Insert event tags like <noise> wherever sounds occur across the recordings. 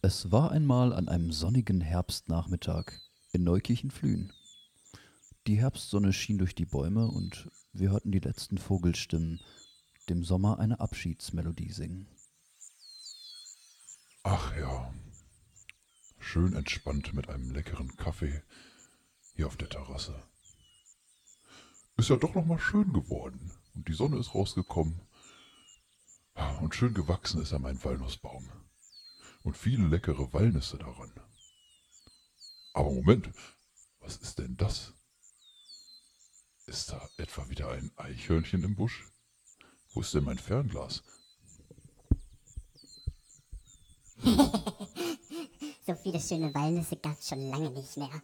Es war einmal an einem sonnigen Herbstnachmittag in Neukirchen-Flühen. Die Herbstsonne schien durch die Bäume und wir hörten die letzten Vogelstimmen dem Sommer eine Abschiedsmelodie singen. Ach ja, schön entspannt mit einem leckeren Kaffee hier auf der Terrasse. Ist ja doch noch mal schön geworden und die Sonne ist rausgekommen und schön gewachsen ist ja mein Walnussbaum und viele leckere Walnüsse daran. Aber Moment, was ist denn das? Ist da etwa wieder ein Eichhörnchen im Busch? Wo ist denn mein Fernglas? <laughs> so viele schöne Walnüsse gab es schon lange nicht mehr.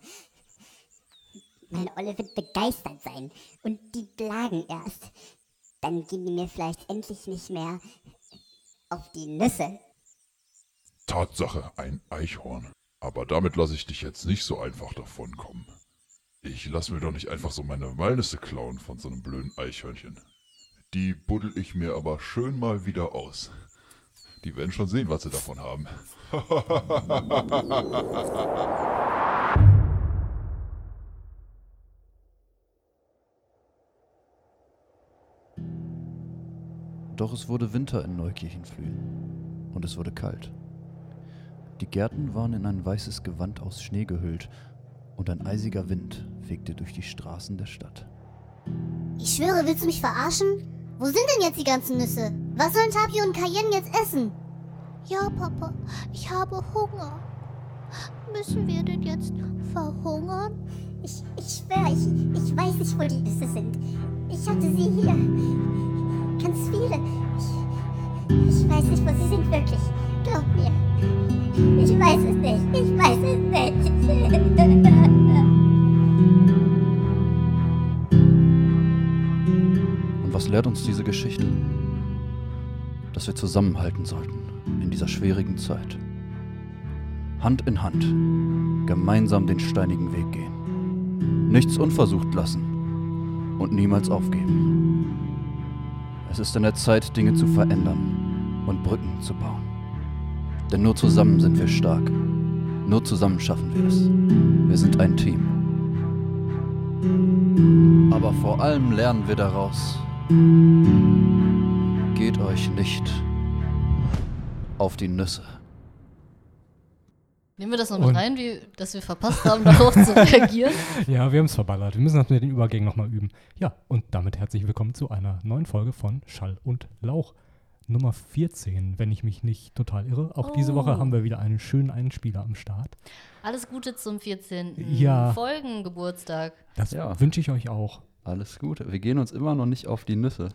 Meine Olle wird begeistert sein und die klagen erst. Dann gehen die mir vielleicht endlich nicht mehr auf die Nüsse. Tatsache, ein Eichhorn. Aber damit lasse ich dich jetzt nicht so einfach davonkommen. Ich lasse mir doch nicht einfach so meine Walnüsse klauen von so einem blöden Eichhörnchen. Die buddel ich mir aber schön mal wieder aus. Die werden schon sehen, was sie davon haben. <laughs> Doch es wurde Winter in Neukirchenflühen und es wurde kalt. Die Gärten waren in ein weißes Gewand aus Schnee gehüllt und ein eisiger Wind fegte durch die Straßen der Stadt. Ich schwöre, willst du mich verarschen? Wo sind denn jetzt die ganzen Nüsse? Was sollen Tapio und Cayenne jetzt essen? Ja, Papa, ich habe Hunger. Müssen wir denn jetzt verhungern? Ich, ich schwöre, ich, ich weiß nicht, wo die Nüsse sind. Ich hatte sie hier. Ganz viele. Ich, ich weiß nicht, wo sie sind, wirklich. Glaub mir. Ich weiß es nicht. Ich weiß es nicht. Und was lehrt uns diese Geschichte? Dass wir zusammenhalten sollten in dieser schwierigen Zeit. Hand in Hand, gemeinsam den steinigen Weg gehen. Nichts unversucht lassen und niemals aufgeben. Es ist an der Zeit, Dinge zu verändern und Brücken zu bauen. Denn nur zusammen sind wir stark. Nur zusammen schaffen wir es. Wir sind ein Team. Aber vor allem lernen wir daraus, geht euch nicht auf die Nüsse. Nehmen wir das noch mit Und- rein, wie, dass wir verpasst haben, <laughs> darauf zu reagieren? Ja, wir haben es verballert. Wir müssen das mit den Übergängen nochmal üben. Ja, und damit herzlich willkommen zu einer neuen Folge von Schall und Lauch. Nummer 14, wenn ich mich nicht total irre. Auch diese Oh. Woche haben wir wieder einen schönen Einspieler am Start. Alles Gute zum 14. Ja. Folgengeburtstag. Das Ja. wünsche ich euch auch. Alles gut. Wir gehen uns immer noch nicht auf die Nüsse.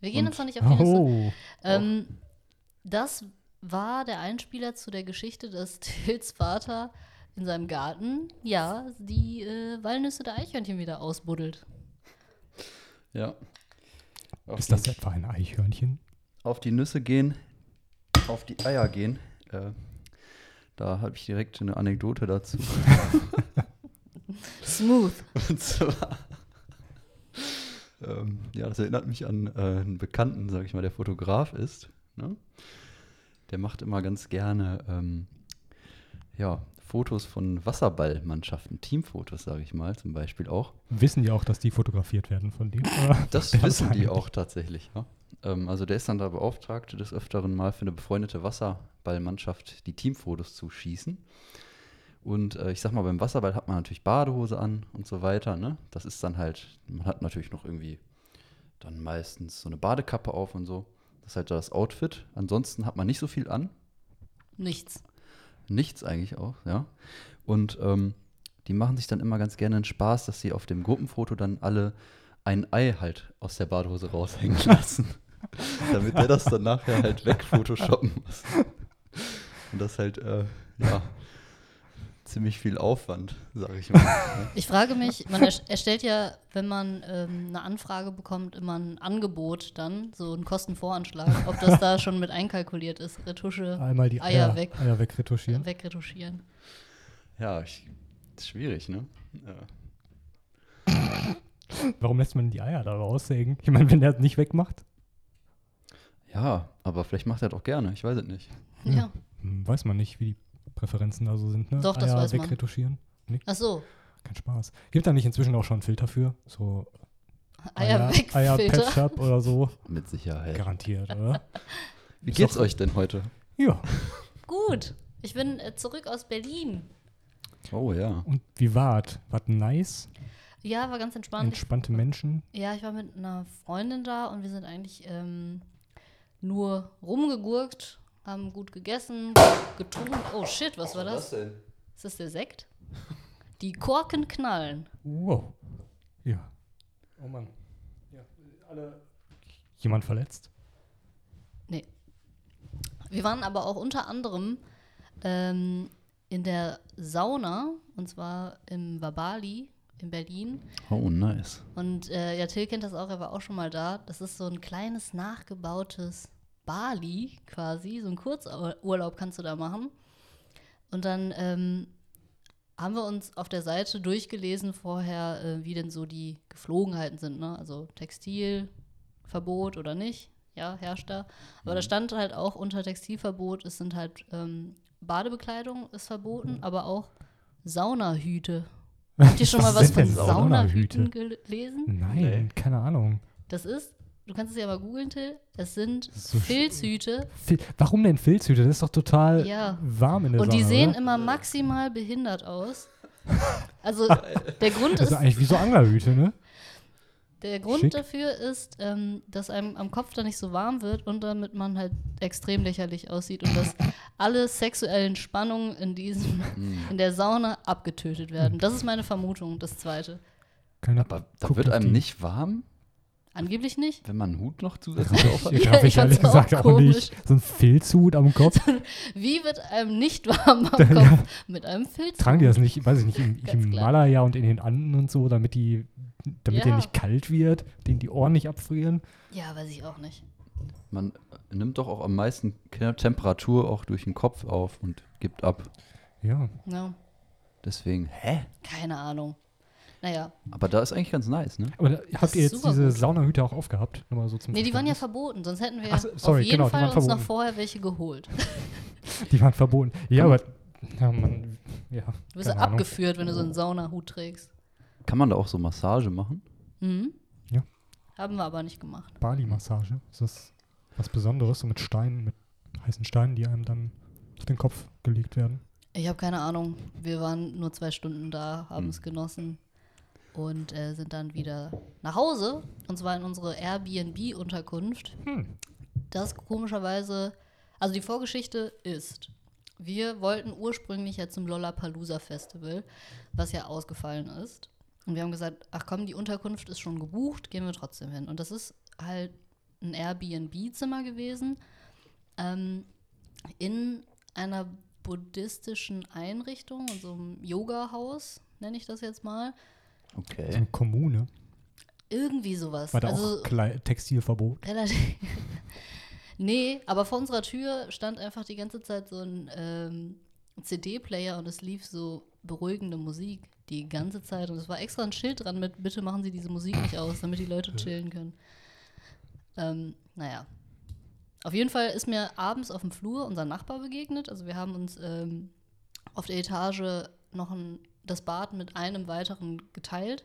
Wir gehen Und- uns noch nicht auf die Nüsse. Oh, Ähm, das war der Einspieler zu der Geschichte, dass <laughs> Tills Vater in seinem Garten, ja, die äh, Walnüsse der Eichhörnchen wieder ausbuddelt. Ja. Auf ist das etwa ein Eichhörnchen? Auf die Nüsse gehen, auf die Eier gehen. Äh, da habe ich direkt eine Anekdote dazu. <laughs> Smooth. Und zwar, ähm, ja, das erinnert mich an äh, einen Bekannten, sage ich mal, der Fotograf ist. Ne? Der macht immer ganz gerne ähm, ja, Fotos von Wasserballmannschaften, Teamfotos, sage ich mal, zum Beispiel auch. Wissen die auch, dass die fotografiert werden von dem? Oder? Das <laughs> wissen die auch tatsächlich. Ja? Ähm, also der ist dann da beauftragt, des Öfteren mal für eine befreundete Wasserballmannschaft die Teamfotos zu schießen. Und äh, ich sag mal, beim Wasserball hat man natürlich Badehose an und so weiter. Ne? Das ist dann halt, man hat natürlich noch irgendwie dann meistens so eine Badekappe auf und so. Das ist halt das Outfit. Ansonsten hat man nicht so viel an. Nichts. Nichts eigentlich auch, ja. Und ähm, die machen sich dann immer ganz gerne einen Spaß, dass sie auf dem Gruppenfoto dann alle ein Ei halt aus der Badehose raushängen <laughs> lassen. Damit der das dann nachher halt wegphotoshoppen muss. Und das halt, äh, ja, ziemlich viel Aufwand, sage ich mal. ne? Ich frage mich, man erst- erstellt ja, wenn man ähm, eine Anfrage bekommt, immer ein Angebot dann, so einen Kostenvoranschlag, ob das da schon mit einkalkuliert ist. Retusche, Einmal die Eier Eier, weg. Eier wegretuschieren. wegretuschieren. Ja, ich, ist schwierig, ne? Ja. Warum lässt man die Eier da raussägen? Ich meine, wenn der es nicht wegmacht, ja, aber vielleicht macht er doch gerne, ich weiß es nicht. Ja. hm, weiß man nicht, wie die Geschmackspräferenzen da so sind, ne? Doch, das Eier weiß man. wegretuschieren. Ach so, Kein Spaß. Gibt da nicht inzwischen auch schon einen Filter für? So Eier, weg, Eier. Ketchup oder so? Mit Sicherheit. Garantiert, oder? Wie Ist geht's doch- euch denn heute? Ja. Gut, ich bin äh, zurück aus Berlin. Oh ja. Und wie war's? War nice? Ja, war ganz entspannt. Ich, Entspannte Menschen? ja, ich war mit einer Freundin da und wir sind eigentlich ähm, nur rumgegurkt, haben gut gegessen, getrunken. Oh shit, was war das? denn? Ist das der Sekt? Die Korken knallen. Wow. Ja. Oh Mann. Ja, alle. Jemand verletzt? Nee. Wir waren aber auch unter anderem ähm, in der Sauna, und zwar im Wabali in Berlin. Oh, nice. Und äh, ja, Till kennt das auch, er war auch schon mal da. Das ist so ein kleines, nachgebautes Bali quasi. So ein Kurzurlaub kannst du da machen. Und dann ähm, haben wir uns auf der Seite durchgelesen vorher, äh, wie denn so die Geflogenheiten sind. Ne? Also Textilverbot oder nicht. Ja, herrscht da. Aber da stand halt auch unter Textilverbot, es sind halt ähm, Badebekleidung ist verboten, aber auch Saunahüte. Habt ihr schon mal was Was sind von? Saunahüten gelesen? Nein, keine Ahnung. Das ist, du kannst es ja mal googeln, Till. Es sind So Filzhüte Fil Warum denn Filzhüte? Das ist doch total Ja. warm in der und die Sonne, sehen oder? immer maximal behindert aus. Also <laughs> der Grund Das ist ist, eigentlich wie so Anglerhüte, ne? Der Grund schick. dafür ist, ähm, dass einem am Kopf da nicht so warm wird und damit man halt extrem lächerlich aussieht und dass alle sexuellen Spannungen in diesem, in der Sauna abgetötet werden. Das ist meine Vermutung, das zweite. Keine Aber da wird einem die- nicht warm, Angeblich nicht. wenn man einen Hut noch zusätzlich auf hat? <laughs> Ja, Ja, darf ich ich ehrlich auch gesagt auch komisch. nicht. So ein Filzhut am Kopf. <laughs> Wie wird einem nicht warm am <laughs> Kopf mit einem Filz? Tragen die das nicht, weiß ich nicht, im klar. Himalaya und in den Anden und so, damit die, damit Ja. denen nicht kalt wird, denen die Ohren nicht abfrieren? Ja, weiß ich auch nicht. Man nimmt doch auch am meisten Temperatur auch durch den Kopf auf und gibt ab. Ja. Ja, Deswegen, hä? keine Ahnung. Naja, Aber da ist eigentlich ganz nice, ne? Aber da, habt ihr jetzt diese gut. Saunahüte auch aufgehabt? Nur mal so zum nee, die waren ja verboten, sonst hätten wir Ach so, sorry, auf jeden genau, Fall uns noch verboten. vorher welche geholt. <laughs> Die waren verboten. Ja, aber. Ja, man. Ja. Du wirst ja keine Ahnung. abgeführt, wenn du so einen Saunahut trägst. Kann man da auch so Massage machen? Mhm. Ja. Haben wir aber nicht gemacht. Bali-Massage. Ist das was Besonderes? So mit Steinen, mit heißen Steinen, die einem dann auf den Kopf gelegt werden? Ich habe keine Ahnung. Wir waren nur zwei Stunden da, haben Hm. es genossen und äh, sind dann wieder nach Hause. Und zwar in unsere Airbnb-Unterkunft. Hm. Das komischerweise, also die Vorgeschichte ist, wir wollten ursprünglich ja zum Lollapalooza Festival, was ja ausgefallen ist. Und wir haben gesagt, ach komm, die Unterkunft ist schon gebucht, gehen wir trotzdem hin. Und das ist halt ein Airbnb-Zimmer gewesen ähm, in einer buddhistischen Einrichtung, in so einem Yoga-Haus, nenne ich das jetzt mal. So Okay. eine Kommune. Irgendwie sowas. War da also, auch Klei Textilverbot? Relativ. <laughs> nee, aber vor unserer Tür stand einfach die ganze Zeit so ein ähm, CD-Player und es lief so beruhigende Musik die ganze Zeit. Und es war extra ein Schild dran mit, bitte machen Sie diese Musik nicht aus, damit die Leute chillen können. Ähm, naja. Auf jeden Fall ist mir abends auf dem Flur unser Nachbar begegnet. Also wir haben uns ähm, auf der Etage noch ein, das Bad mit einem weiteren geteilt.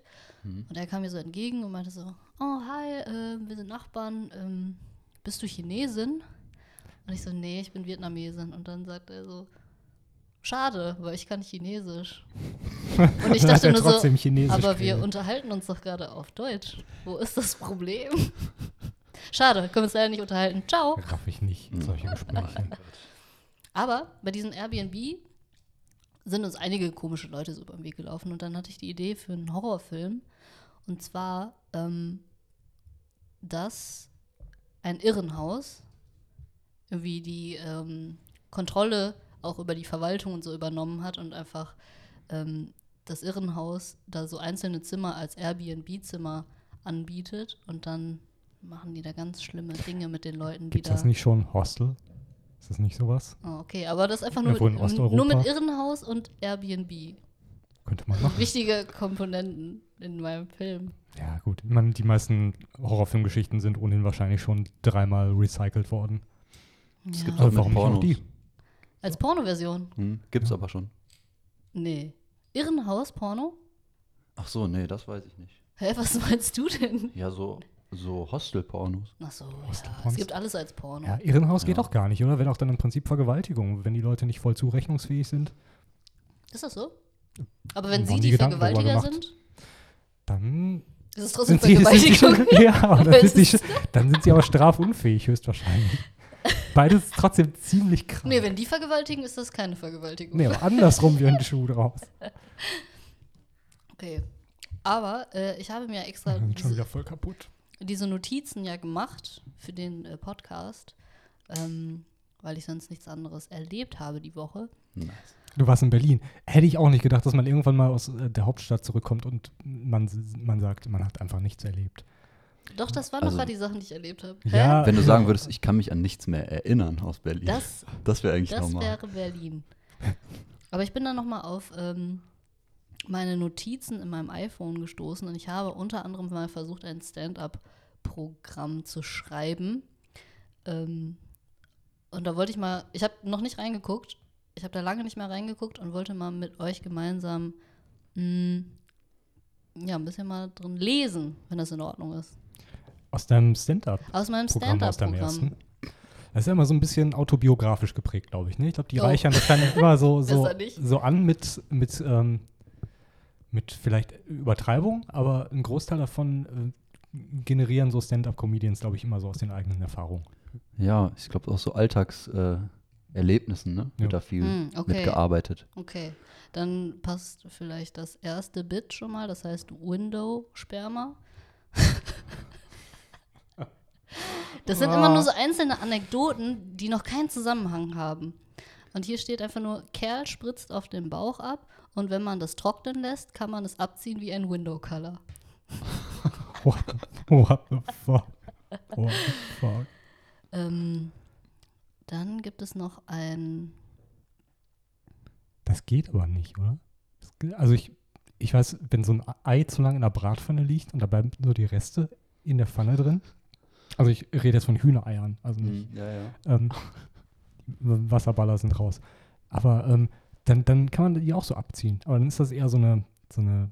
Und er kam mir so entgegen und meinte so, oh hi, äh, wir sind Nachbarn, ähm, bist du Chinesin? Und ich so, nee, ich bin Vietnamesin. Und dann sagt er so, schade, weil ich kann Chinesisch. <laughs> Und ich dachte nur so, aber wir geredet. unterhalten uns doch gerade auf Deutsch. Wo ist das Problem? Schade, können wir uns leider nicht unterhalten. Ciao. Raff ich nicht, solche Gespräche. <laughs> Aber bei diesem Airbnb sind uns einige komische Leute so über den Weg gelaufen und dann hatte ich die Idee für einen Horrorfilm und zwar ähm, dass ein Irrenhaus irgendwie die ähm, Kontrolle auch über die Verwaltung und so übernommen hat und einfach ähm, das Irrenhaus da so einzelne Zimmer als Airbnb-Zimmer anbietet und dann machen die da ganz schlimme Dinge mit den Leuten, die Gibt da das nicht schon Hostel? Ist das nicht sowas? Oh, okay, aber das ist einfach nur in mit, Osteuropa? nur mit Irrenhaus und Airbnb. Könnte man machen. Wichtige Komponenten in meinem Film. Ja, gut. Ich meine, die meisten Horrorfilmgeschichten sind ohnehin wahrscheinlich schon dreimal recycelt worden. Es Ja. gibt Also auch mit warum Pornos. die? Als Pornoversion? Hm, gibt's aber schon. Nee. Irrenhaus-Porno? Ach so, nee, das weiß ich nicht. Hä, was meinst du denn? Ja, so, so Hostel-Pornos. Ach so, ja. Hostelpornos. Es gibt alles als Porno. Ja, Irrenhaus geht Ja. auch gar nicht, oder? Wenn auch dann im Prinzip Vergewaltigung, wenn die Leute nicht voll zurechnungsfähig sind, Ist das so? Aber wenn sie waren die die Gedanken darüber Vergewaltiger gemacht. sind, dann ist es trotzdem sind sie, sind <laughs> sie Vergewaltigung. schon, ja, aber dann sind, sie, schon- dann sind sie aber strafunfähig <laughs> höchstwahrscheinlich. Beides ist trotzdem ziemlich krass. Nee, wenn die vergewaltigen, ist das keine Vergewaltigung. Nee, aber andersrum wie ein Schuh draus. <laughs> Okay. Aber äh, ich habe mir extra wieder diese, voll kaputt. diese Notizen ja gemacht für den äh, Podcast, ähm, weil ich sonst nichts anderes erlebt habe die Woche. Nice. Du warst in Berlin. Hätte ich auch nicht gedacht, dass man irgendwann mal aus äh, der Hauptstadt zurückkommt und man, man sagt, man hat einfach nichts erlebt. Doch, das waren Also- doch gerade die Sachen, die ich erlebt habe. Ja, Wenn du sagen würdest, ich kann mich an nichts mehr erinnern aus Berlin. Das, das wäre eigentlich das normal. wäre Berlin. Aber ich bin dann nochmal auf ähm, meine Notizen in meinem iPhone gestoßen und ich habe unter anderem mal versucht, ein Stand-up-Programm zu schreiben. Ähm, und da wollte ich mal, ich habe noch nicht reingeguckt, ich habe da lange nicht mehr reingeguckt und wollte mal mit euch gemeinsam mh, ja, ein bisschen mal drin lesen, wenn das in Ordnung ist. Aus deinem Stand-up. Aus meinem Programm aus deinem ersten. Das ist ja immer so ein bisschen autobiografisch geprägt, glaube ich. Ne? Ich glaube, die Oh. reichern das dann immer so, <laughs> so, so an mit, mit, ähm, mit vielleicht Übertreibung, aber ein Großteil davon äh, generieren so Stand-up-Comedians, glaube ich, immer so aus den eigenen Erfahrungen. Ja, ich glaube auch so Alltagserlebnissen, äh, Erlebnissen, ne? Ja. Wird da viel Hm, okay. mitgearbeitet. Okay, dann passt vielleicht das erste Bit schon mal, das heißt Window-Sperma. <laughs> Das sind immer nur so einzelne Anekdoten, die noch keinen Zusammenhang haben. Und hier steht einfach nur, Kerl spritzt auf den Bauch ab und wenn man das trocknen lässt, kann man es abziehen wie ein Window-Color. <laughs> What, what the fuck? What the fuck? Ähm, dann gibt es noch ein, Das geht aber nicht, oder? Also ich, ich weiß, wenn so ein Ei zu lange in der Bratpfanne liegt und da bleiben nur die Reste in der Pfanne drin. Also ich rede jetzt von Hühnereiern, also nicht Hm, ja, ja. ähm, <laughs> Wasserballer sind raus. Aber ähm, dann, dann kann man die auch so abziehen. Aber dann ist das eher so eine, so eine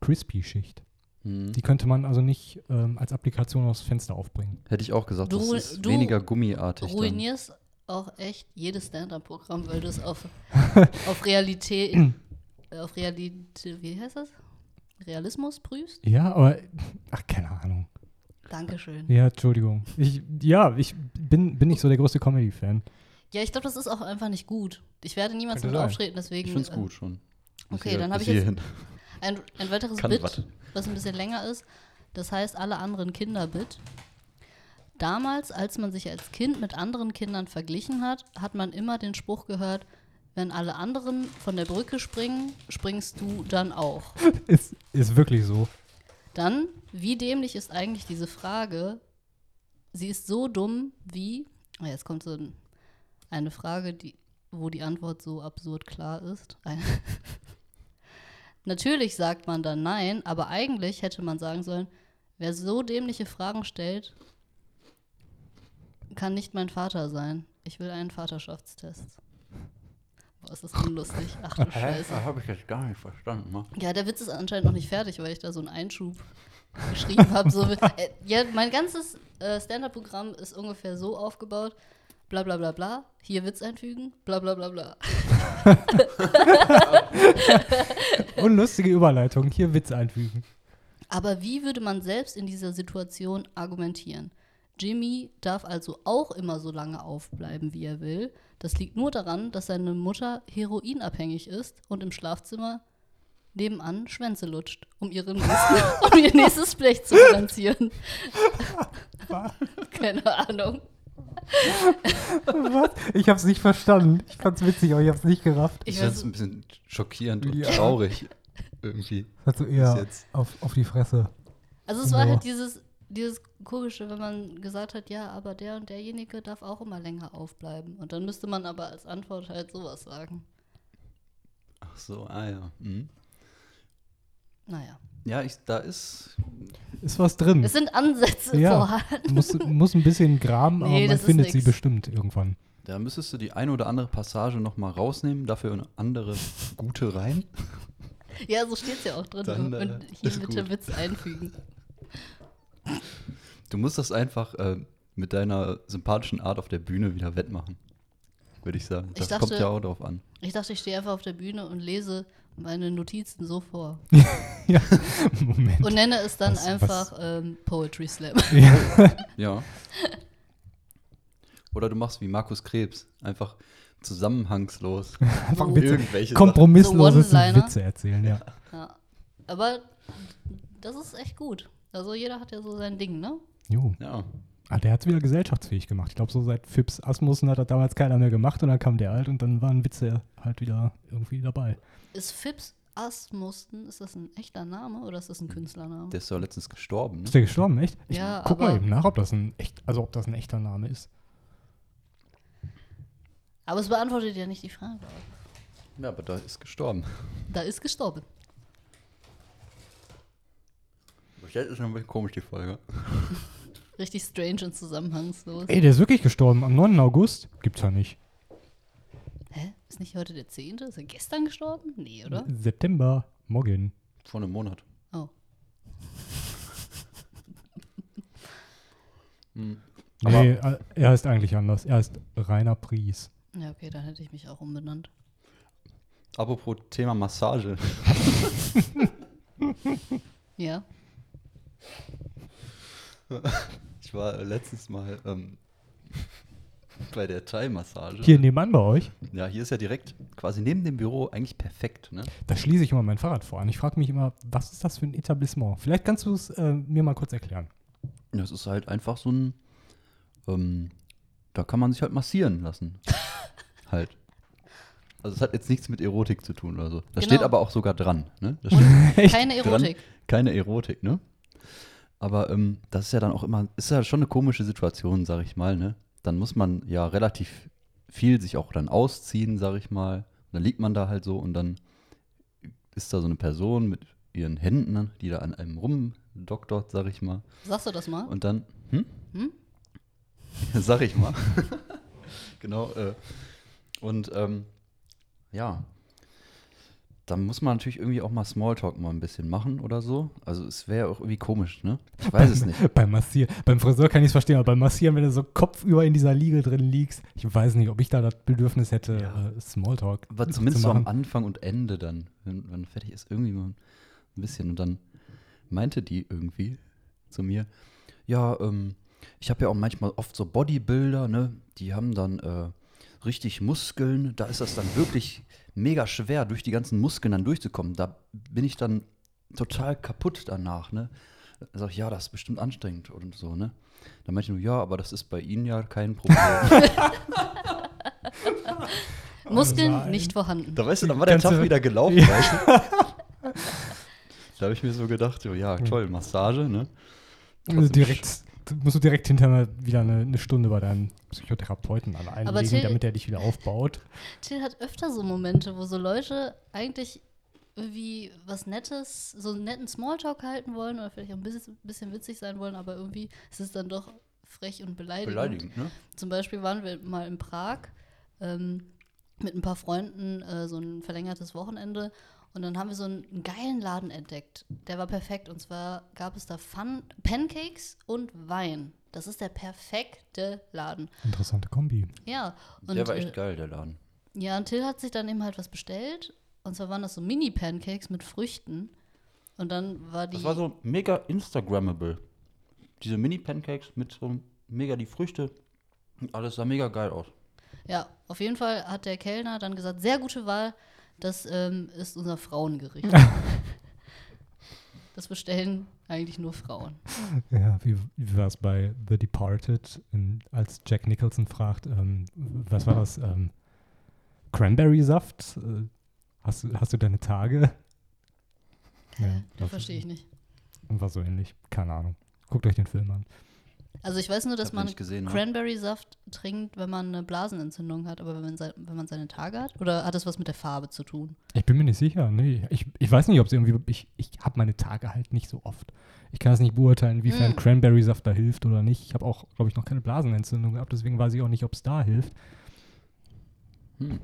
Crispy-Schicht. Hm. Die könnte man also nicht ähm, als Applikation aufs Fenster aufbringen. Hätte ich auch gesagt, Du- das ist du weniger gummiartig. Dann. ruinierst auch echt jedes Stand-up-Programm, weil du es auf, <laughs> auf Realität, äh, auf Realität, wie heißt das? Realismus prüfst? Ja, aber, ach, keine Ahnung. Dankeschön. Ja, Entschuldigung. Ich, ja, ich bin, bin nicht so der größte Comedy-Fan. Ja, ich glaube, das ist auch einfach nicht gut. Ich werde niemals Könnte mit sein. auftreten, deswegen. Ich finde es äh, gut schon. Okay, hier- dann habe ich jetzt- hierhin. Ein, ein weiteres Kann Bit, wat. was ein bisschen länger ist. Das heißt, alle anderen Kinder-Bit. Damals, als man sich als Kind mit anderen Kindern verglichen hat, hat man immer den Spruch gehört, wenn alle anderen von der Brücke springen, springst du dann auch. <laughs> Ist, ist wirklich so. Dann, wie dämlich ist eigentlich diese Frage? Sie ist so dumm wie, ah, jetzt kommt so ein, eine Frage, die, wo die Antwort so absurd klar ist. <laughs> Natürlich sagt man dann nein, aber eigentlich hätte man sagen sollen, wer so dämliche Fragen stellt, kann nicht mein Vater sein. Ich will einen Vaterschaftstest. Boah, ist das unlustig. Ach du Scheiße. habe ich jetzt gar nicht verstanden. Ne? Ja, der Witz ist anscheinend noch nicht fertig, weil ich da so einen Einschub geschrieben habe. So, äh, ja, mein ganzes äh, Stand-Up-Programm ist ungefähr so aufgebaut. Bla bla bla bla. Hier Witz einfügen. Bla bla bla bla. <laughs> Unlustige Überleitung. Hier Witz einfügen. Aber wie würde man selbst in dieser Situation argumentieren? Jimmy darf also auch immer so lange aufbleiben, wie er will. Das liegt nur daran, dass seine Mutter heroinabhängig ist und im Schlafzimmer nebenan Schwänze lutscht, um, ihren nächsten, <laughs> um ihr nächstes Blech zu finanzieren. <laughs> Keine Ahnung. Was? Ich hab's nicht verstanden. Ich fand's witzig, aber ich hab's nicht gerafft. Ich es ein bisschen schockierend und Ja. traurig. Irgendwie. Also Bis eher jetzt. auf, auf die Fresse. also es war Ja. halt dieses, dieses komische, wenn man gesagt hat, ja, aber der und derjenige darf auch immer länger aufbleiben. Und dann müsste man aber als Antwort halt sowas sagen. Ach so, ah ja. Mhm. Naja. Ja, ich, da ist. Ist was drin. Es sind Ansätze Ja. vorhanden. muss, muss ein bisschen graben, aber Nee, man das ist findet sie bestimmt irgendwann. Da müsstest du die eine oder andere Passage nochmal rausnehmen, dafür eine andere gute rein. Ja, so steht es ja auch drin. Dann, äh, und hier ist bitte gut. Witz einfügen. Du musst das einfach äh, mit deiner sympathischen Art auf der Bühne wieder wettmachen. Würde ich sagen. Ich Das dachte- kommt ja auch drauf an. Ich dachte, ich stehe einfach auf der Bühne und lese meine Notizen so vor. <laughs> ja, Moment. Und nenne es dann Was- einfach ähm, Poetry Slam. <laughs> ja. <laughs> Ja. Oder du machst wie Markus Krebs. Einfach zusammenhangslos. Einfach Witze. Irgendwelche Kompromisslose So. Witze erzählen, ja. Ja. Aber das ist echt gut. Also jeder hat ja so sein Ding, ne? Jo. Ja. Ah, der hat es wieder gesellschaftsfähig gemacht. Ich glaube, so seit Phipps Asmussen hat das damals keiner mehr gemacht und dann kam der alt und dann waren Witze halt wieder irgendwie dabei. Ist Phipps Asmussen, ist das ein echter Name oder ist das ein Künstlername? Der ist doch letztens gestorben. Ne? Ist der gestorben, echt? Ich Ja, guck mal eben nach, ob das ein echt, also ob das ein echter Name ist. Aber es beantwortet ja nicht die Frage. Ja, aber da ist gestorben. Da ist gestorben. Jetzt ist noch ein bisschen komisch die Folge. <laughs> Richtig strange und zusammenhangslos. Ey, der ist wirklich gestorben am 9. August. Gibt's ja nicht. Hä? Ist nicht heute der 10.? Ist er gestern gestorben? Nee, oder? September, morgen. Vor einem Monat. Oh. <laughs> Hm. Aber- Nee, äh, er heißt eigentlich anders. Er heißt Rainer Pries. Ja, okay, dann hätte ich mich auch umbenannt. Apropos Thema Massage. <laughs> Ja. <laughs> Ich war letztens mal ähm, <laughs> bei der Thai-Massage. Hier nebenan bei euch, Ja, hier ist ja direkt quasi neben dem Büro eigentlich perfekt, ne? da schließe ich immer mein Fahrrad vor an. Ich frage mich immer, was ist das für ein Etablissement? Vielleicht kannst du es äh, mir mal kurz erklären. Das ist halt einfach so ein, ähm, da kann man sich halt massieren lassen. <laughs> halt. Also es hat jetzt nichts mit Erotik zu tun oder so. Da Genau. steht aber auch sogar dran, ne? Keine dran, Erotik. keine Erotik, ne? Aber ähm, das ist ja dann auch immer, ist ja schon eine komische Situation, sag ich mal, ne? Dann muss man ja relativ viel sich auch dann ausziehen, sag ich mal. Und dann liegt man da halt so und dann ist da so eine Person mit ihren Händen, ne, die da an einem rumdoktort, sag ich mal. Sagst du das mal? Und dann, hm? Hm? <laughs> Sag ich mal. <laughs> genau. Äh, und ähm, ja, da muss man natürlich irgendwie auch mal Smalltalk mal ein bisschen machen oder so. Also es wäre auch irgendwie komisch, ne? Ich weiß es nicht. <laughs> Beim Massieren. Beim Friseur kann ich es verstehen, aber beim Massieren, wenn du so kopfüber in dieser Liege drin liegst, ich weiß nicht, ob ich da das Bedürfnis hätte, Ja. äh, Smalltalk Aber zumindest zu so am machen. Anfang und Ende dann, wenn, wenn fertig ist, irgendwie mal ein bisschen. Und dann meinte die irgendwie zu mir, ja, ähm, ich habe ja auch manchmal oft so Bodybuilder, ne? Die haben dann äh, richtig Muskeln. Da ist das dann wirklich mega schwer, durch die ganzen Muskeln dann durchzukommen. Da bin ich dann total kaputt danach, ne? Da sag ich, ja, das ist bestimmt anstrengend und so, ne? Dann meinte ich nur, ja, aber das ist bei Ihnen ja kein Problem. <laughs> Muskeln nein. nicht vorhanden. Da weißt du, dann war der Tag wieder gelaufen, Ja. weißt du? <laughs> Da habe ich mir so gedacht, ja, toll, Massage, ne? Also direkt, musst du direkt hinterher wieder eine, eine Stunde bei deinem Psychotherapeuten an einlegen, Till- damit er dich wieder aufbaut. Till hat öfter so Momente, wo so Leute eigentlich irgendwie was Nettes, so einen netten Smalltalk halten wollen oder vielleicht auch ein bisschen, bisschen witzig sein wollen, aber irgendwie ist es dann doch frech und beleidigend. Beleidigend, ne? Zum Beispiel waren wir mal in Prag ähm, mit ein paar Freunden äh, so ein verlängertes Wochenende und dann haben wir so einen, einen geilen Laden entdeckt. Der war perfekt und zwar gab es da Fun Pancakes und Wein. Das ist der perfekte Laden. Interessante Kombi. Ja, und Der war echt äh, geil, der Laden. ja, und Till hat sich dann eben halt was bestellt. Und zwar waren das so Mini-Pancakes mit Früchten. Und dann war die. Das war so mega Instagrammable. Diese Mini-Pancakes mit so mega die Früchte. Und Alles sah mega geil aus. Ja, auf jeden Fall hat der Kellner dann gesagt: sehr gute Wahl, das ähm, ist unser Frauengericht. <laughs> das bestellen eigentlich nur Frauen. Ja, wie, wie war es bei The Departed, in, als Jack Nicholson fragt, ähm, was war das? Ähm, Cranberry-Saft? Äh, hast, du, hast du deine Tage? <laughs> Ja, das das verstehe ich nicht. War so ähnlich. Keine Ahnung. Guckt euch den Film an. Also ich weiß nur, dass man ne? Cranberry-Saft trinkt, wenn man eine Blasenentzündung hat, aber wenn man, sei, wenn man seine Tage hat? Oder hat das was mit der Farbe zu tun? Ich bin mir nicht sicher. Nee, ich, ich weiß nicht, ob es irgendwie. Ich, ich habe meine Tage halt nicht so oft. Ich kann es nicht beurteilen, inwiefern Mm. Cranberry-Saft da hilft oder nicht. Ich habe auch, glaube ich, noch keine Blasenentzündung gehabt, deswegen weiß ich auch nicht, ob es da hilft. Hm.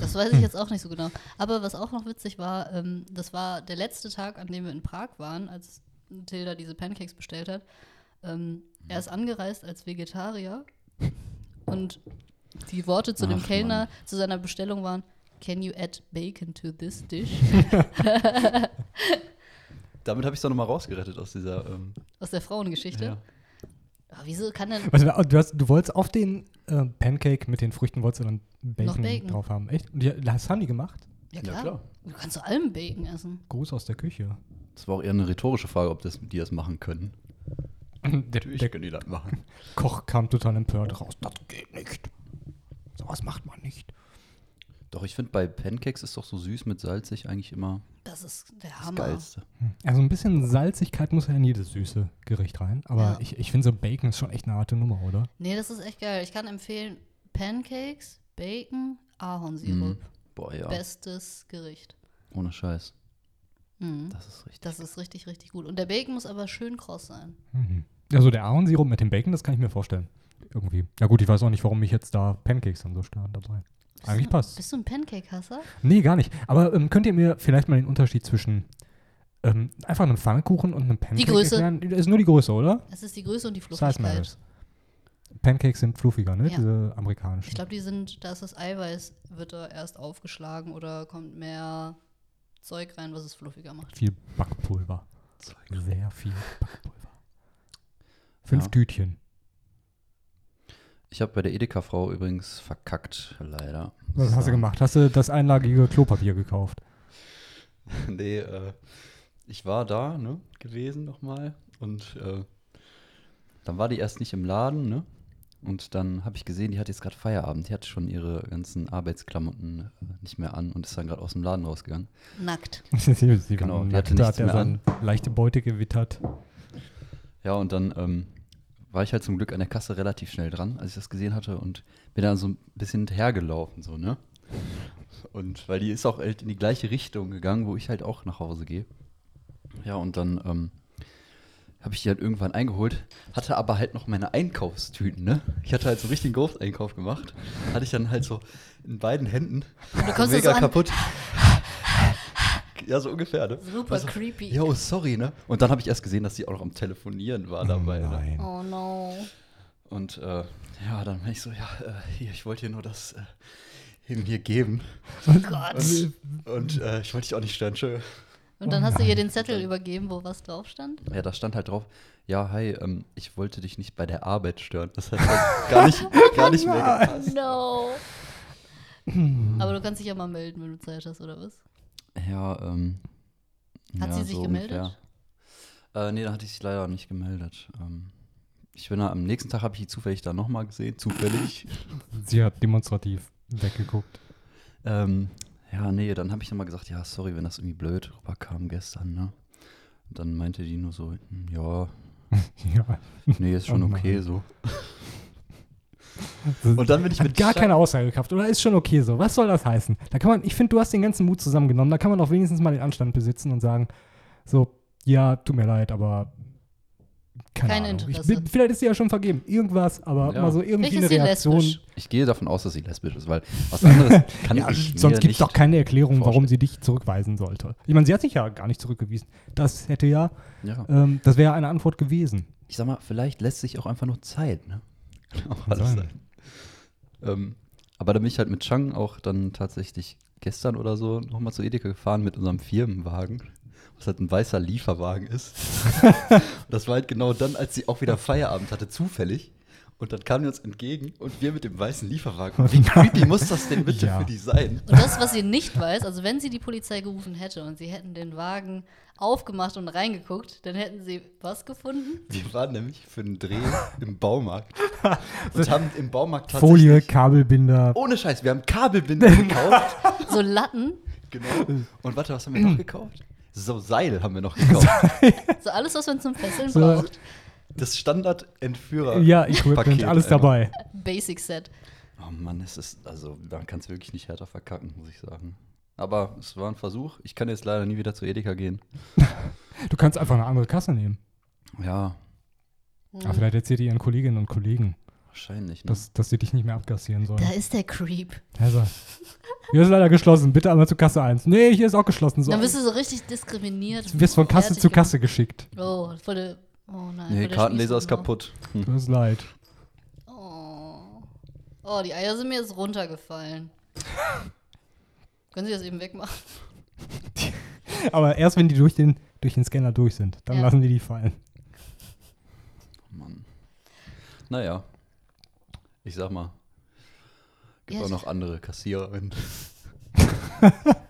Das weiß ich jetzt auch nicht so genau. Aber was auch noch witzig war, ähm, das war der letzte Tag, an dem wir in Prag waren, als Tilda diese Pancakes bestellt hat. Ähm, er ist angereist als Vegetarier und die Worte zu dem Ach, Kellner Mann. zu seiner Bestellung waren: Can you add bacon to this dish? <laughs> Damit habe ich es doch nochmal rausgerettet aus dieser. Ähm, Aus der Frauengeschichte. ja. Aber wieso kann denn. Also, du, hast, du wolltest auf den äh, Pancake mit den Früchten wolltest du dann Bacon, Bacon. drauf haben. Echt? Und die, das haben die gemacht? Ja, Ja, klar. klar. Du kannst zu allem Bacon essen. Gruß aus der Küche. Das war auch eher eine rhetorische Frage, ob das, die das machen können. <laughs> Der, der können die das machen. <laughs> Koch kam total empört raus. Das geht nicht. Sowas macht man nicht. Doch, ich finde bei Pancakes ist doch so süß mit salzig eigentlich immer Das ist der das Hammer. Geilste. Also ein bisschen Salzigkeit muss ja in jedes süße Gericht rein. Aber Ja. ich, ich finde so Bacon ist schon echt eine harte Nummer, oder? Nee, das ist echt geil. Ich kann empfehlen: Pancakes, Bacon, Ahornsirup. Mhm. Boah, ja. Bestes Gericht. Ohne Scheiß. Mhm. Das ist richtig. Das ist richtig, richtig gut. Und der Bacon muss aber schön kross sein. Mhm. Also der Ahornsirup mit dem Bacon, das kann ich mir vorstellen. Irgendwie. Ja gut, ich weiß auch nicht, warum mich jetzt da Pancakes dann so stören dabei. Eigentlich passt. Bist du ein Pancake-Hasser? Nee, gar nicht. Aber ähm, könnt ihr mir vielleicht mal den Unterschied zwischen ähm, einfach einem Pfannkuchen und einem Pancake Größe. erklären? Das ist nur die Größe, oder? Es ist die Größe und die Size Fluffigkeit. matters. Pancakes sind fluffiger, ne? Ja. Diese amerikanischen. Ich glaube, die sind, da ist das Eiweiß, wird da erst aufgeschlagen oder kommt mehr Zeug rein, was es fluffiger macht. viel Backpulver. Sehr viel Backpulver. <laughs> Fünf Ja. Tütchen. Ich habe bei der Edeka-Frau übrigens verkackt, leider. Was hast du gemacht? Hast du das einlagige Klopapier gekauft? <laughs> nee, äh, ich war da, ne, gewesen nochmal. Und äh, dann war die erst nicht im Laden, ne? Und dann habe ich gesehen, die hat jetzt gerade Feierabend. Die hat schon ihre ganzen Arbeitsklamotten äh, nicht mehr an und ist dann gerade aus dem Laden rausgegangen. Nackt. <laughs> Sie Genau, die nackt, hatte da nichts hat er mehr seine leichte Beute gewittert. Ja, und dann ähm, war ich halt zum Glück an der Kasse relativ schnell dran, als ich das gesehen hatte und bin dann so ein bisschen hinterhergelaufen, so, ne? Und weil die ist auch halt in die gleiche Richtung gegangen, wo ich halt auch nach Hause gehe. Ja, und dann ähm, habe ich die halt irgendwann eingeholt, hatte aber halt noch meine Einkaufstüten, ne? Ich hatte halt so richtig einen Großeinkauf gemacht. Hatte ich dann halt so in beiden Händen. Und du kommst mega so an, kaputt. Ja, so ungefähr, ne? super Also, creepy. Jo, sorry, ne? Und dann habe ich erst gesehen, dass sie auch noch am Telefonieren war dabei. Ne? Nein. Oh no. Und äh, ja, dann bin ich so, ja, äh, hier, ich wollte dir nur das äh, eben hier geben. Gott. Und äh, ich wollte dich auch nicht stören, tschö. Und dann hast du ihr den Zettel übergeben, wo was drauf stand? Ja, da stand halt drauf, ja, hi, ähm, ich wollte dich nicht bei der Arbeit stören. Das hat halt gar nicht, <laughs> gar nicht mehr gepasst. No. Aber du kannst dich ja mal melden, wenn du Zeit hast, oder was? Ja, ähm. Hat ja, sie sich so gemeldet? ungefähr. Äh, nee, da hatte ich sich leider nicht gemeldet. Ähm, ich bin da, am nächsten Tag habe ich die zufällig da nochmal gesehen, zufällig. <laughs> Sie hat demonstrativ weggeguckt. Ähm, ja, nee, dann habe ich nochmal gesagt, ja, sorry, wenn das irgendwie blöd rüberkam gestern, ne? Und dann meinte die nur so, hm, ja, <laughs> ja. nee, ist schon Oh okay so. <laughs> Und dann bin ich Hat mit gar Scha- keine Aussagekraft. Oder ist schon okay so? Was soll das heißen? Da kann man, ich finde, du hast den ganzen Mut zusammengenommen. Da kann man auch wenigstens mal den Anstand besitzen und sagen, so, ja, tut mir leid, aber keine Kein Ahnung. Ich Interesse. bin, vielleicht ist sie ja schon vergeben. Irgendwas, aber Ja. mal so irgendwie eine ist sie Reaktion. lesbisch. Ich gehe davon aus, dass sie lesbisch ist, weil was <laughs> anderes kann Ja, ich sonst gibt es doch keine Erklärung, warum vorstellen. sie dich zurückweisen sollte. Ich meine, sie hat sich ja gar nicht zurückgewiesen. Das hätte ja, Ja. ähm, das wäre eine Antwort gewesen. Ich sag mal, vielleicht lässt sich auch einfach nur Zeit, ne? Kann auch <laughs> Kann alles sein. sein. Ähm, aber da bin ich halt mit Chang auch dann tatsächlich gestern oder so nochmal zu Edeka gefahren mit unserem Firmenwagen, was halt ein weißer Lieferwagen ist. <laughs> das war halt genau dann, als sie auch wieder Feierabend hatte, zufällig. Und dann kamen die uns entgegen und wir mit dem weißen Lieferwagen. Wie <laughs> creepy muss das denn bitte Ja. für die sein? Und das, was sie nicht weiß, also wenn sie die Polizei gerufen hätte und sie hätten den Wagen aufgemacht und reingeguckt, dann hätten sie was gefunden? Wir waren nämlich für einen Dreh im Baumarkt <laughs> und haben im Baumarkt tatsächlich Folie, Kabelbinder. Ohne Scheiß, wir haben Kabelbinder gekauft. So Latten, Genau. Und warte, was haben wir noch <clears throat> gekauft? So, Seil haben wir noch gekauft. <laughs> so alles, was man zum Fesseln So. braucht. Das Standard-Entführer. Ja, Equipment, Paket alles dabei. Basic Set. Oh Mann, es ist, also, man kann es wirklich nicht härter verkacken, muss ich sagen. Aber es war ein Versuch. Ich kann jetzt leider nie wieder zu Edeka gehen. <laughs> Du kannst einfach eine andere Kasse nehmen. Ja, Aber vielleicht erzählt ihr ihren Kolleginnen und Kollegen. Wahrscheinlich, ne? dass, dass sie dich nicht mehr abkassieren sollen. Da ist der Creep. Also, hier ist leider geschlossen. Bitte einmal zu Kasse 1. Nee, hier ist auch geschlossen. So, Dann wirst du so richtig diskriminiert. du wirst von Kasse zu. Kasse geschickt. Oh, voll der. Oh nein. nee, Kartenleser ist kaputt. Hm. Tut leid. Oh. oh, die Eier sind mir jetzt runtergefallen. <laughs> Können Sie das eben wegmachen? <laughs> Aber erst wenn die durch den, durch den Scanner durch sind, dann Ja. lassen die die fallen. Mann. Naja. Ich sag mal. Gibt Ja, auch noch andere Kassiererinnen. <laughs>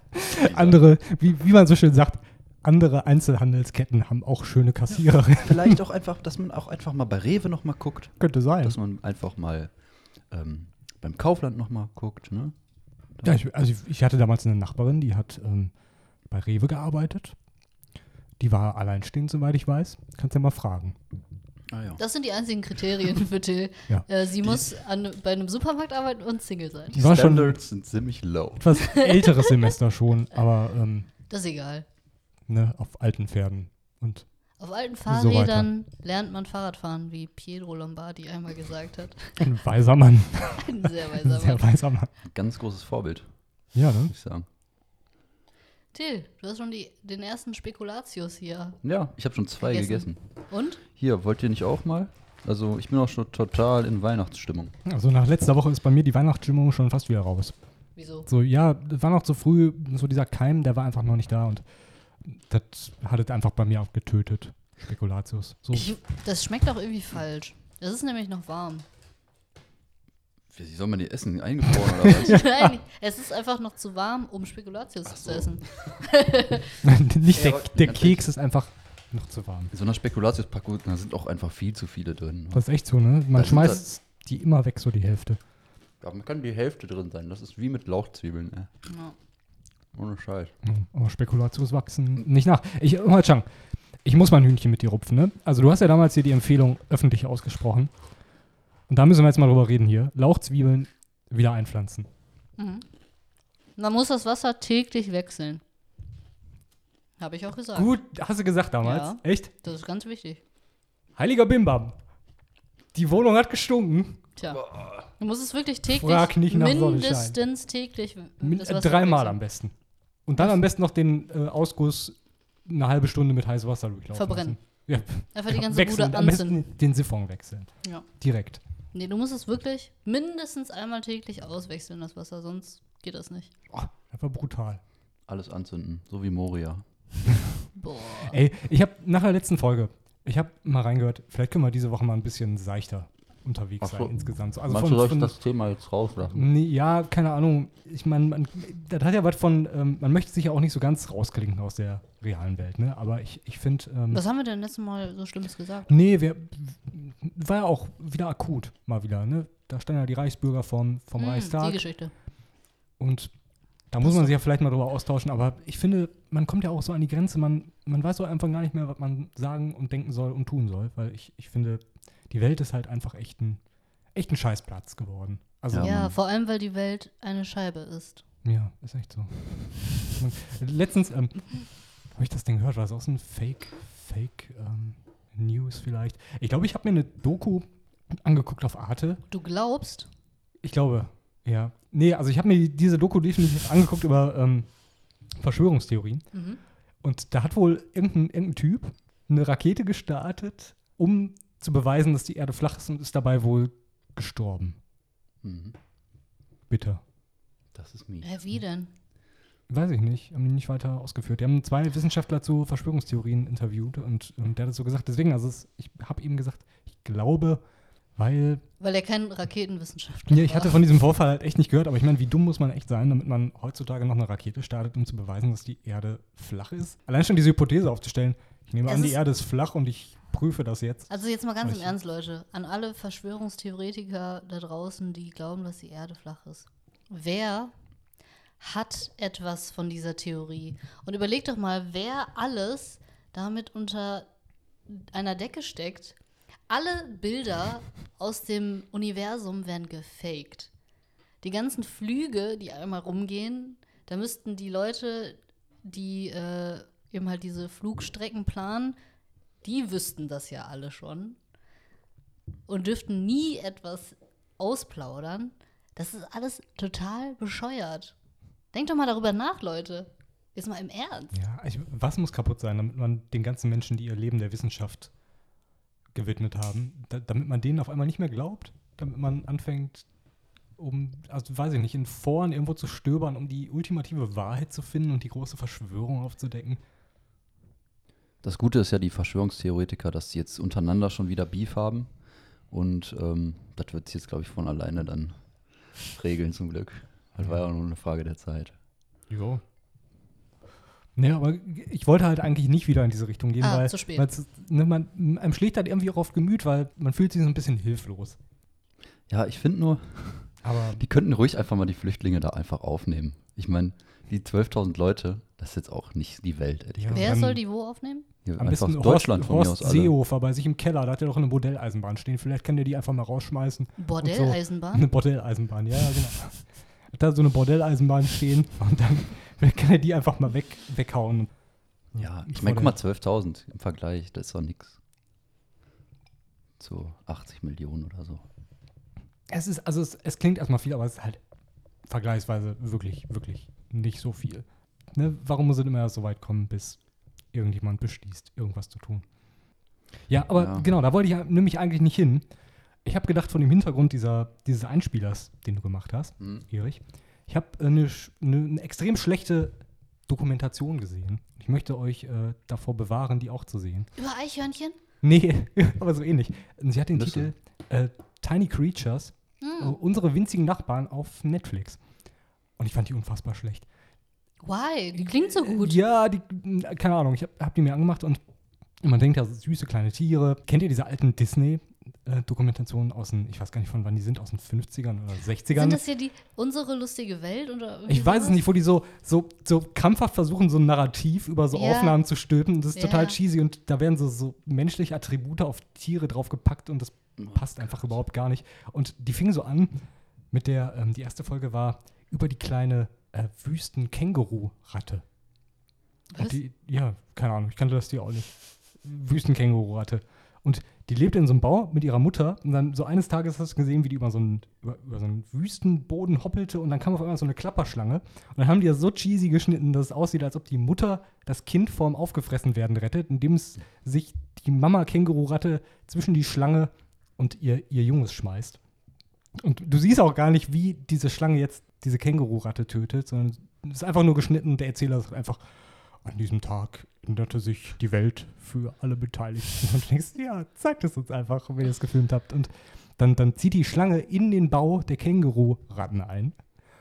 Andere, wie, wie man so schön sagt, andere Einzelhandelsketten haben auch schöne Kassiererinnen. Vielleicht <laughs> auch einfach, dass man auch einfach mal bei Rewe noch mal guckt. Könnte sein. Dass man einfach mal ähm, beim Kaufland noch mal guckt, ne? Ja, ich, also ich, ich hatte damals eine Nachbarin, die hat ähm, bei Rewe gearbeitet. Die war alleinstehend, soweit ich weiß. Kannst ja mal fragen. Ah ja. Das sind die einzigen Kriterien für Till. <laughs> Ja. Äh, sie muss an, bei einem Supermarkt arbeiten und Single sein. Die war schon Standards sind ziemlich low. etwas <laughs> älteres Semester schon, aber ähm, Das ist egal. ne, auf alten Pferden. Und Auf alten So. Fahrrädern lernt man Fahrradfahren, wie Pietro Lombardi einmal gesagt hat. ein weiser Mann. Ein sehr <laughs> Ein weiser sehr Mann. weiser Mann. Ganz großes Vorbild, Ja, ne? muss ich sagen. Till, du hast schon die, den ersten Spekulatius hier. Ja, ich habe schon zwei Gegessen. gegessen. Und? Hier, wollt ihr nicht auch mal? Also, ich bin auch schon total in Weihnachtsstimmung. Also nach letzter Woche ist bei mir die Weihnachtsstimmung schon fast wieder raus. Wieso? So, ja, war noch zu früh, so dieser Keim, der war einfach noch nicht da und das hat es einfach bei mir auch getötet. Spekulatius. So, Ich, das schmeckt auch irgendwie falsch. Das ist nämlich noch warm. Wie soll man die essen? Eingefroren oder was? <laughs> Nein, es ist einfach noch zu warm, um Spekulatius Ach zu so. essen. <laughs> nicht der, Ja, der Keks ist einfach noch zu warm. In so einer Spekulatiuspackung, da sind auch einfach viel zu viele drin. Das ist echt so, ne? Man Da sind schmeißt die immer weg, so die Hälfte. Da kann die Hälfte drin sein. Das ist wie mit Lauchzwiebeln, ey. Ja. Ohne Scheiß. Mhm. Aber Spekulatius wachsen nicht nach. Ich, hör Chang, ich muss mal ein Hühnchen mit dir rupfen, ne? Also du hast ja damals hier die Empfehlung öffentlich ausgesprochen. Und da müssen wir jetzt mal drüber reden hier. Lauchzwiebeln wieder einpflanzen. Mhm. Man muss das Wasser täglich wechseln. Habe ich auch gesagt. Gut, hast du gesagt damals. Ja. Echt? Das ist ganz wichtig. Heiliger Bimbam. Die Wohnung hat gestunken. Tja. Du musst es wirklich täglich, Frag nicht nach Sonnenschein. mindestens täglich äh, dreimal am besten. Und dann am besten noch den äh, Ausguss eine halbe Stunde mit heißem Wasser durchlaufen Verbrennen. lassen. Ja, Einfach die ganze wechseln. Bude Am anzünden. besten den Siphon wechseln. Ja. Direkt. Nee, du musst es wirklich mindestens einmal täglich auswechseln, das Wasser, sonst geht das nicht. Einfach brutal. Alles anzünden, so wie Moria. <laughs> Boah. Ey, ich habe nach der letzten Folge, ich habe mal reingehört, vielleicht können wir diese Woche mal ein bisschen seichter unterwegs Ach so. sein insgesamt. So, Also Manche von, soll ich von, das Thema jetzt rauslassen. Nee, ja, keine Ahnung. Ich meine, man, das hat ja was von, ähm, man möchte sich ja auch nicht so ganz rausklinken aus der realen Welt, ne? Aber ich, ich finde, ähm, Was haben wir denn letztes Mal so Schlimmes gesagt? nee, wir, war ja auch wieder akut, mal wieder, ne? Da standen ja die Reichsbürger vom, vom Hm, die Reichstag Geschichte. und da muss man sich ja vielleicht mal drüber austauschen, aber ich finde, man kommt ja auch so an die Grenze, man, man weiß so einfach gar nicht mehr, was man sagen und denken soll und tun soll, weil ich, ich finde, die Welt ist halt einfach echt ein, echt ein Scheißplatz geworden. Also, Ja, vor allem, weil die Welt eine Scheibe ist. Ja, ist echt so. <laughs> Letztens ähm, habe ich das Ding gehört, war das auch so ein Fake, Fake ähm, News vielleicht? Ich glaube, ich habe mir eine Doku angeguckt auf Arte. Du glaubst? Ich glaube, ja. Nee, also ich habe mir die- diese Doku definitiv angeguckt über ähm, Verschwörungstheorien. Mhm. Und da hat wohl irgendein, irgendein Typ eine Rakete gestartet, um zu beweisen, dass die Erde flach ist und ist dabei wohl gestorben. Mhm. Bitte. Das ist mies. Hä, wie denn? Weiß ich nicht, haben die nicht weiter ausgeführt. Die haben zwei Wissenschaftler zu Verschwörungstheorien interviewt und, und der hat das so gesagt. Deswegen, also es, ich habe ihm gesagt, ich glaube, weil. Weil er kein Raketenwissenschaftler Ja, ich hatte von diesem Vorfall halt echt nicht gehört, aber ich meine, wie dumm muss man echt sein, damit man heutzutage noch eine Rakete startet, um zu beweisen, dass die Erde flach ist? Allein schon diese Hypothese aufzustellen, ich nehme Es an, die ist- Erde ist flach und ich prüfe das jetzt. Also jetzt mal ganz im Ernst, Leute. An alle Verschwörungstheoretiker da draußen, die glauben, dass die Erde flach ist. Wer hat etwas von dieser Theorie? Und überlegt doch mal, wer alles damit unter einer Decke steckt. Alle Bilder aus dem Universum werden gefaked. Die ganzen Flüge, die einmal rumgehen, da müssten die Leute, die äh, eben halt diese Flugstrecken planen, die wüssten das ja alle schon. und dürften nie etwas ausplaudern. Das ist alles total bescheuert. Denkt doch mal darüber nach, Leute. Jetzt mal im Ernst. Ja, ich, was muss kaputt sein, damit man den ganzen Menschen, die ihr Leben der Wissenschaft gewidmet haben, da, damit man denen auf einmal nicht mehr glaubt? Damit man anfängt, um, also weiß ich nicht, in Foren irgendwo zu stöbern, um die ultimative Wahrheit zu finden und die große Verschwörung aufzudecken? Das Gute ist ja die Verschwörungstheoretiker, dass sie jetzt untereinander schon wieder Beef haben. Und ähm, das wird sich jetzt, glaube ich, von alleine dann regeln zum Glück. Das war ja auch nur eine Frage der Zeit. Jo. Ne, aber ich wollte halt eigentlich nicht wieder in diese Richtung gehen, Ah, weil zu spät. ne, man, einem schlägt halt irgendwie auch auf Gemüt, weil man fühlt sich so ein bisschen hilflos. Ja, ich finde nur, Aber die könnten ruhig einfach mal die Flüchtlinge da einfach aufnehmen. Ich meine, die 12.000 Leute, das ist jetzt auch nicht die Welt, ehrlich Ja. gesagt. Wer soll die wo aufnehmen? Hier am einfach besten Deutschland Horst, von mir Horst aus alle. Seehofer bei sich im Keller, da hat er doch eine Modelleisenbahn stehen. Vielleicht kann der die einfach mal rausschmeißen. Bordelleisenbahn? <laughs> Eine Bordelleisenbahn, ja, ja, genau. Da so eine Bordelleisenbahn stehen <laughs> und dann kann er die einfach mal weg, weghauen. Ja, ich meine, guck mal, der- 12.000 im Vergleich, das ist doch nix. Zu 80 Millionen oder so. Es ist, also es, es klingt erstmal viel, aber es ist halt vergleichsweise wirklich, wirklich nicht so viel. Ne? Warum muss es immer so weit kommen, bis irgendjemand beschließt, irgendwas zu tun? Ja, aber Ja. genau, da wollte ich nämlich eigentlich nicht hin. Ich habe gedacht, von dem Hintergrund dieser, dieses Einspielers, den du gemacht hast, Mhm. Erich, ich habe eine, sch- eine, eine extrem schlechte Dokumentation gesehen. Ich möchte euch äh, davor bewahren, die auch zu sehen. Über Eichhörnchen? Nee, <laughs> aber so ähnlich. Sie hat den Nüsse. Titel äh, Tiny Creatures, Hm. äh, unsere winzigen Nachbarn auf Netflix. Und ich fand die unfassbar schlecht. Why? Die klingt so gut. Ja, die, keine Ahnung, ich habe hab die mir angemacht und man denkt ja, süße kleine Tiere. Kennt ihr diese alten Disney-Dokumentationen aus den, ich weiß gar nicht von wann die sind, aus den 50ern oder 60ern? Sind das hier die unsere lustige Welt? Oder Ich weiß es nicht, wo die so, so, so krampfhaft versuchen, so ein Narrativ über so Ja. Aufnahmen zu stülpen. Das ist Ja. total cheesy und da werden so, so menschliche Attribute auf Tiere draufgepackt und das passt einfach überhaupt gar nicht. Und die fing so an mit der, ähm, die erste Folge war über die kleine äh, Wüsten-Känguru-Ratte. Was? Die, ja, keine Ahnung, ich kannte das Tier auch nicht. Wüstenkänguru-Ratte. Und die lebte in so einem Bau mit ihrer Mutter. Und dann so eines Tages hast du gesehen, wie die über so einen, über, über so einen Wüstenboden hoppelte. Und dann kam auf einmal so eine Klapperschlange. Und dann haben die das so cheesy geschnitten, dass es aussieht, als ob die Mutter das Kind vorm Aufgefressenwerden rettet, indem es sich die Mama-Känguru-Ratte zwischen die Schlange und ihr, ihr Junges schmeißt. Und du siehst auch gar nicht, wie diese Schlange jetzt diese Känguru-Ratte tötet, sondern es ist einfach nur geschnitten und der Erzähler sagt einfach, an diesem Tag änderte sich die Welt für alle Beteiligten. Und du denkst, ja, zeigt es uns einfach, wenn ihr es gefilmt habt. Und dann, dann zieht die Schlange in den Bau der Känguru-Ratten ein.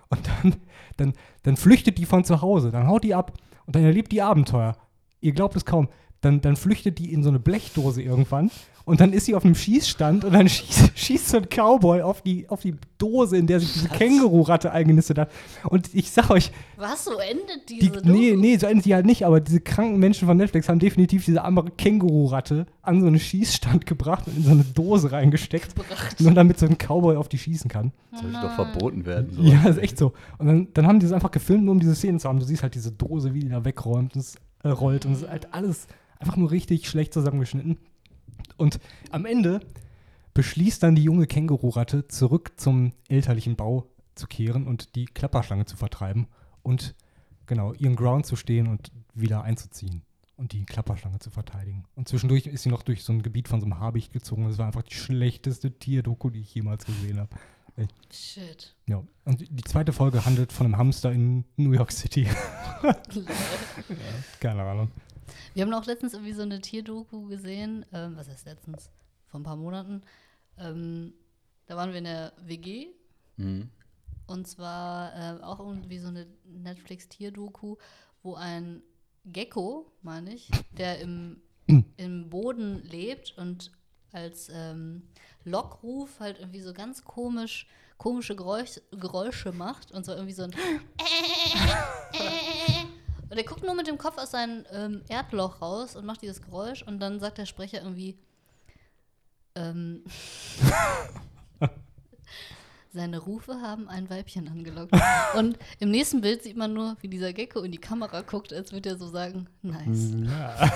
Und dann, dann, dann flüchtet die von zu Hause. Dann haut die ab und dann erlebt die Abenteuer. Ihr glaubt es kaum. Dann, dann flüchtet die in so eine Blechdose irgendwann und dann ist sie auf einem Schießstand und dann <laughs> schießt, schießt so ein Cowboy auf die, auf die Dose, in der sich diese Känguru-Ratte eingenistet hat. Und ich sag euch, Was, so endet die, diese nee, nee, so endet die halt nicht, aber diese kranken Menschen von Netflix haben definitiv diese arme Känguru-Ratte an so einen Schießstand gebracht und in so eine Dose reingesteckt, Gebracht. nur damit so ein Cowboy auf die schießen kann. Das sollte doch verboten werden. So. Ja, ist echt so. Und dann, dann haben die es einfach gefilmt, nur um diese Szenen zu haben. Du siehst halt diese Dose, wie die da wegräumt und es äh, rollt und es ist halt alles einfach nur richtig schlecht zusammengeschnitten. Und am Ende beschließt dann die junge Känguru-Ratte, zurück zum elterlichen Bau zu kehren und die Klapperschlange zu vertreiben und genau ihren Ground zu stehen und wieder einzuziehen und die Klapperschlange zu verteidigen. Und zwischendurch ist sie noch durch so ein Gebiet von so einem Habicht gezogen. Das war einfach die schlechteste Tierdoku, die ich jemals gesehen habe. Shit. Ja, und die zweite Folge handelt von einem Hamster in New York City. <laughs> Keine Ahnung. Wir haben auch letztens irgendwie so eine Tierdoku gesehen. Ähm, was heißt letztens? Vor ein paar Monaten. Ähm, da waren wir in der WG. Mhm. Und zwar äh, auch irgendwie so eine Netflix-Tierdoku, wo ein Gecko, meine ich, der im, im Boden lebt und als ähm, Lockruf halt irgendwie so ganz komisch, komische Geräusch, Geräusche macht und so irgendwie so ein <laughs> Und er guckt nur mit dem Kopf aus seinem ähm, Erdloch raus und macht dieses Geräusch und dann sagt der Sprecher irgendwie ähm, <laughs> Seine Rufe haben ein Weibchen angelockt. Und im nächsten Bild sieht man nur, wie dieser Gecko in die Kamera guckt, als würde er so sagen, nice. Ja.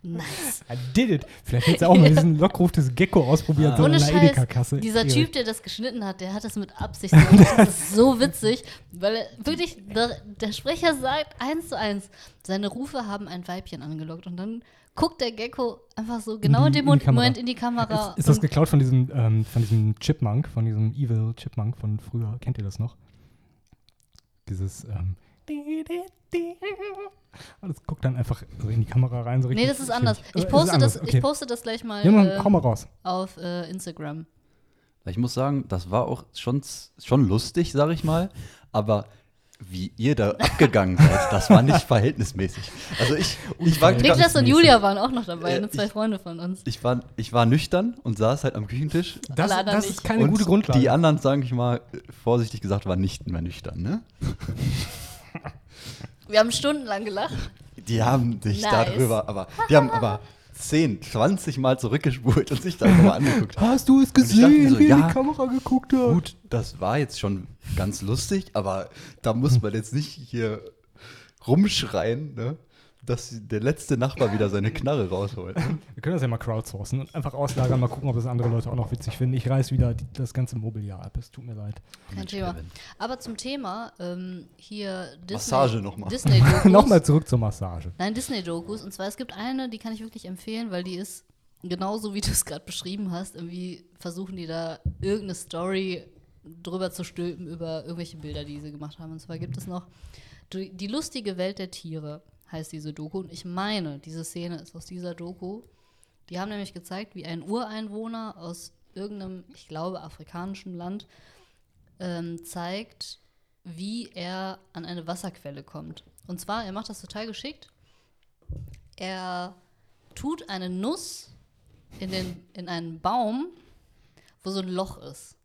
Nice. I did it. Vielleicht hättest du auch mal diesen <laughs> Lockruf des Gecko ausprobiert, so Ohne in der Scheiß, Edeka-Kasse. dieser Erik. Typ, der das geschnitten hat, der hat das mit Absicht gemacht. Das <laughs> ist so witzig, weil er wirklich, der, der Sprecher sagt eins zu eins, seine Rufe haben ein Weibchen angelockt und dann guckt der Gecko einfach so genau in, die- dem in die Kamera. Moment in die Kamera. Ist, ist das geklaut von diesem, ähm, von diesem Chipmunk, von diesem Evil Chipmunk von früher? Kennt ihr das noch? Dieses, ähm, und es guckt dann einfach so in die Kamera rein. So nee, richtig das ist anders. Äh, Ich ist poste, anders, das, okay. ich poste das gleich mal Ja, Mann, äh, mal raus. auf äh, Instagram. Ich muss sagen, das war auch schon, schon lustig, sag ich mal, aber wie ihr da abgegangen <laughs> seid, das war nicht verhältnismäßig. Also ich, ich war. Niklas und Julia waren auch noch dabei, Äh, ne, zwei ich- Freunde von uns. ich war, ich war nüchtern und saß halt am Küchentisch. Das, das ist nicht. keine und gute Grundlage. Die anderen, sage ich mal, vorsichtig gesagt, waren nicht mehr nüchtern, ne? <laughs> Wir haben stundenlang gelacht. Die haben sich Nice. darüber, aber die haben aber 10, 20 Mal zurückgespult und sich darüber angeguckt. Hast du es gesehen, so, wie er in ja, die Kamera geguckt hat? Gut, das war jetzt schon ganz lustig, aber da muss man jetzt nicht hier rumschreien, ne? Dass der letzte Nachbar wieder seine Knarre rausholt. ne? Wir können das ja mal crowdsourcen und einfach auslagern, mal gucken, ob das andere Leute auch noch witzig finden. Ich reiß wieder die, das ganze Mobiliar ab. Es tut mir leid. Kein Thema. Aber zum Thema ähm, hier Disney, Massage noch mal. Disney-Dokus. <laughs> Nochmal zurück zur Massage. Nein, Disney-Dokus. Und zwar, es gibt eine, die kann ich wirklich empfehlen, weil die ist genauso, wie du es gerade beschrieben hast. Irgendwie versuchen die da irgendeine Story drüber zu stülpen über irgendwelche Bilder, die sie gemacht haben. Und zwar gibt es noch die, die lustige Welt der Tiere, heißt diese Doku. Und ich meine, diese Szene ist aus dieser Doku. Die haben nämlich gezeigt, wie ein Ureinwohner aus irgendeinem, ich glaube, afrikanischen Land ähm, zeigt, wie er an eine Wasserquelle kommt. Und zwar, er macht das total geschickt. Er tut eine Nuss in, den, in einen Baum, wo so ein Loch ist.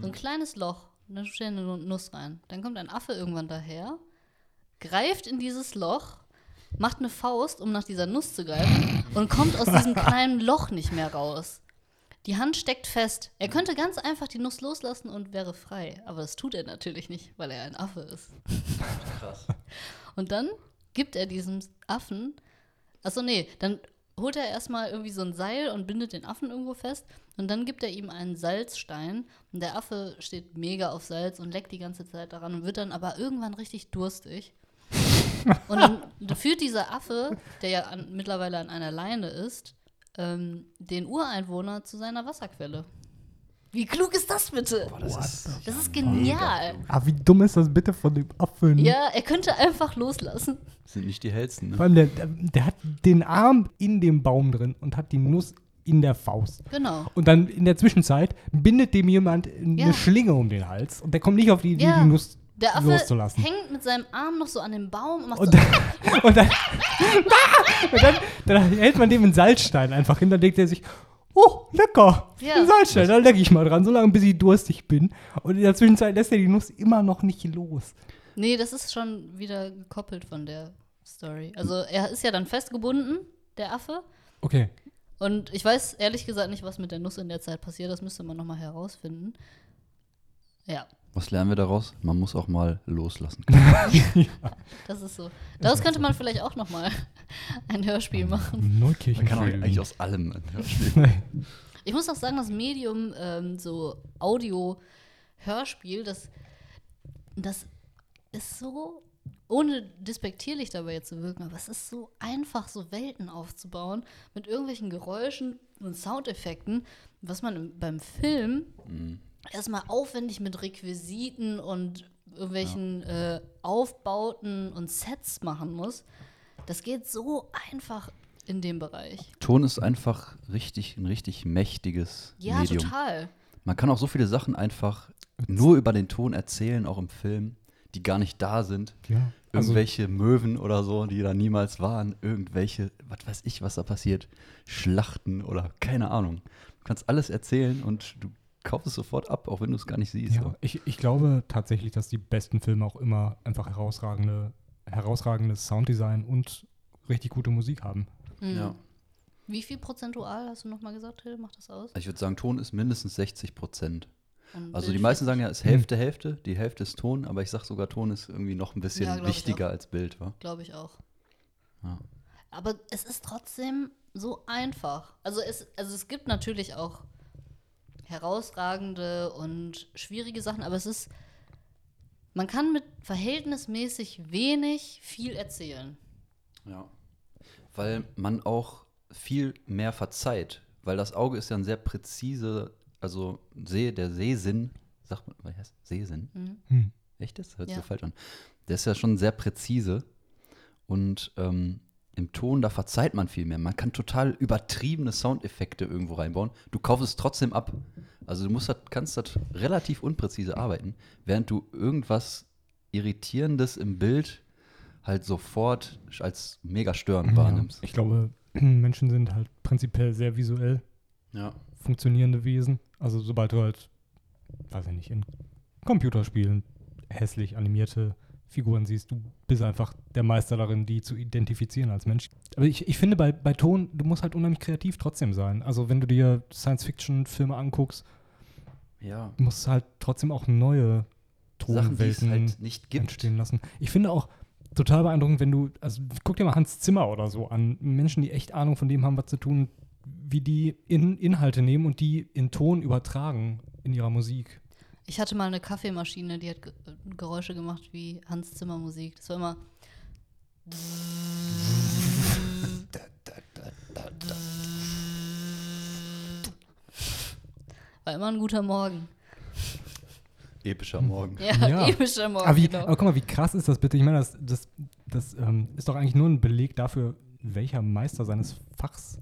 So ein kleines Loch. Und dann steht eine Nuss rein. Dann kommt ein Affe irgendwann daher, greift in dieses Loch, macht eine Faust, um nach dieser Nuss zu greifen und kommt aus diesem <laughs> kleinen Loch nicht mehr raus. Die Hand steckt fest. Er könnte ganz einfach die Nuss loslassen und wäre frei. Aber das tut er natürlich nicht, weil er ein Affe ist. Krass. Und dann gibt er diesem Affen, achso, nee, dann holt er erstmal irgendwie so ein Seil und bindet den Affen irgendwo fest. Und dann gibt er ihm einen Salzstein. Und der Affe steht mega auf Salz und leckt die ganze Zeit daran und wird dann aber irgendwann richtig durstig. <laughs> Und dann führt dieser Affe, der ja an, mittlerweile an einer Leine ist, ähm, den Ureinwohner zu seiner Wasserquelle. Wie klug ist das bitte? Boah, das ist, Das ist genial. Ah, wie dumm ist das bitte von dem Affen? Ja, er könnte einfach loslassen. sind nicht die hellsten. Vor Ne? allem, der, der, der hat den Arm in dem Baum drin und hat die Nuss in der Faust. Genau. Und dann in der Zwischenzeit bindet dem jemand eine Ja. Schlinge um den Hals und der kommt nicht auf die Idee, Ja. die Nuss Der Affe loszulassen. hängt mit seinem Arm noch so an dem Baum und macht Und so. dann, <laughs> und dann, <laughs> und dann, dann hält man dem einen Salzstein einfach hin, dann denkt er sich, oh, lecker, Ja. ein Salzstein, da lecke ich mal dran, solange bis ich durstig bin. Und in der Zwischenzeit lässt er die Nuss immer noch nicht los. Nee, das ist schon wieder gekoppelt von der Story. Also er ist ja dann festgebunden, der Affe. Okay, Und ich weiß ehrlich gesagt nicht, was mit der Nuss in der Zeit passiert. Das müsste man nochmal herausfinden. Ja, Was lernen wir daraus? Man muss auch mal loslassen. können. <laughs> das ist so. Daraus könnte man vielleicht auch nochmal ein Hörspiel machen. Man Neukirchen. kann auch eigentlich aus allem ein Hörspiel. <laughs> Ich muss auch sagen, das Medium, ähm, so Audio-Hörspiel, das, das ist so, ohne despektierlich dabei zu wirken, aber es ist so einfach, so Welten aufzubauen mit irgendwelchen Geräuschen und Soundeffekten, was man im, beim Film erstmal aufwendig mit Requisiten und irgendwelchen äh, Aufbauten und Sets machen muss. Das geht so einfach in dem Bereich. Ton ist einfach richtig, ein richtig mächtiges Ja, Medium. total. Man kann auch so viele Sachen einfach nur über den Ton erzählen, auch im Film, die gar nicht da sind. Ja, also- Irgendwelche Möwen oder so, die da niemals waren. Irgendwelche, was weiß ich, was da passiert. Schlachten oder keine Ahnung. Du kannst alles erzählen und du kaufst es sofort ab, auch wenn du es gar nicht siehst. Ja, ich, ich glaube tatsächlich, dass die besten Filme auch immer einfach herausragende, herausragendes Sounddesign und richtig gute Musik haben. Mhm. Ja. Wie viel prozentual hast du nochmal gesagt, Till? Macht das aus? Also ich würde sagen, Ton ist mindestens 60 Prozent. Und Also die meisten 40? sagen ja, es ist Hälfte, Hälfte. Die Hälfte ist Ton, aber ich sag sogar, Ton ist irgendwie noch ein bisschen Ja, wichtiger als Bild, wa? Glaube ich auch. Ja. Aber es ist trotzdem so einfach. Also es, also es gibt natürlich auch herausragende und schwierige Sachen, aber es ist, man kann mit verhältnismäßig wenig viel erzählen. Ja. Weil man auch viel mehr verzeiht. Weil das Auge ist ja ein sehr präzise, also Seh, der Sehsinn, sagt man, was heißt Sehsinn? Hm. Echt? Das hört sich Ja. so falsch an. Der ist ja schon sehr präzise. Und ähm, im Ton, da verzeiht man viel mehr. Man kann total übertriebene Soundeffekte irgendwo reinbauen. Du kaufst es trotzdem ab. Also du musst das, kannst das relativ unpräzise arbeiten, während du irgendwas Irritierendes im Bild halt sofort als mega störend Ja, wahrnimmst. ich glaube, <clears throat> Menschen sind halt prinzipiell sehr visuell Ja. funktionierende Wesen. Also sobald du halt, weiß ich nicht, in Computerspielen hässlich animierte Figuren siehst, du bist einfach der Meister darin, die zu identifizieren als Mensch. Aber ich, ich finde, bei, bei Ton, du musst halt unheimlich kreativ trotzdem sein. Also wenn du dir Science-Fiction-Filme anguckst, Ja. musst du halt trotzdem auch neue es Tonwelten halt nicht gibt. entstehen lassen. Ich finde auch total beeindruckend, wenn du, also guck dir mal Hans Zimmer oder so an, Menschen, die echt Ahnung von dem haben, was zu tun, wie die in Inhalte nehmen und die in Ton übertragen in ihrer Musik. Ich hatte mal eine Kaffeemaschine, die hat Ge Geräusche gemacht wie Hans Zimmer Musik. Das war immer. War immer ein guter Morgen. Epischer Morgen. Ja, Ja. epischer Morgen. Aber, wie, genau. aber guck mal, wie krass ist das bitte? Ich meine, das, das, das ähm, ist doch eigentlich nur ein Beleg dafür, welcher Meister seines Fachs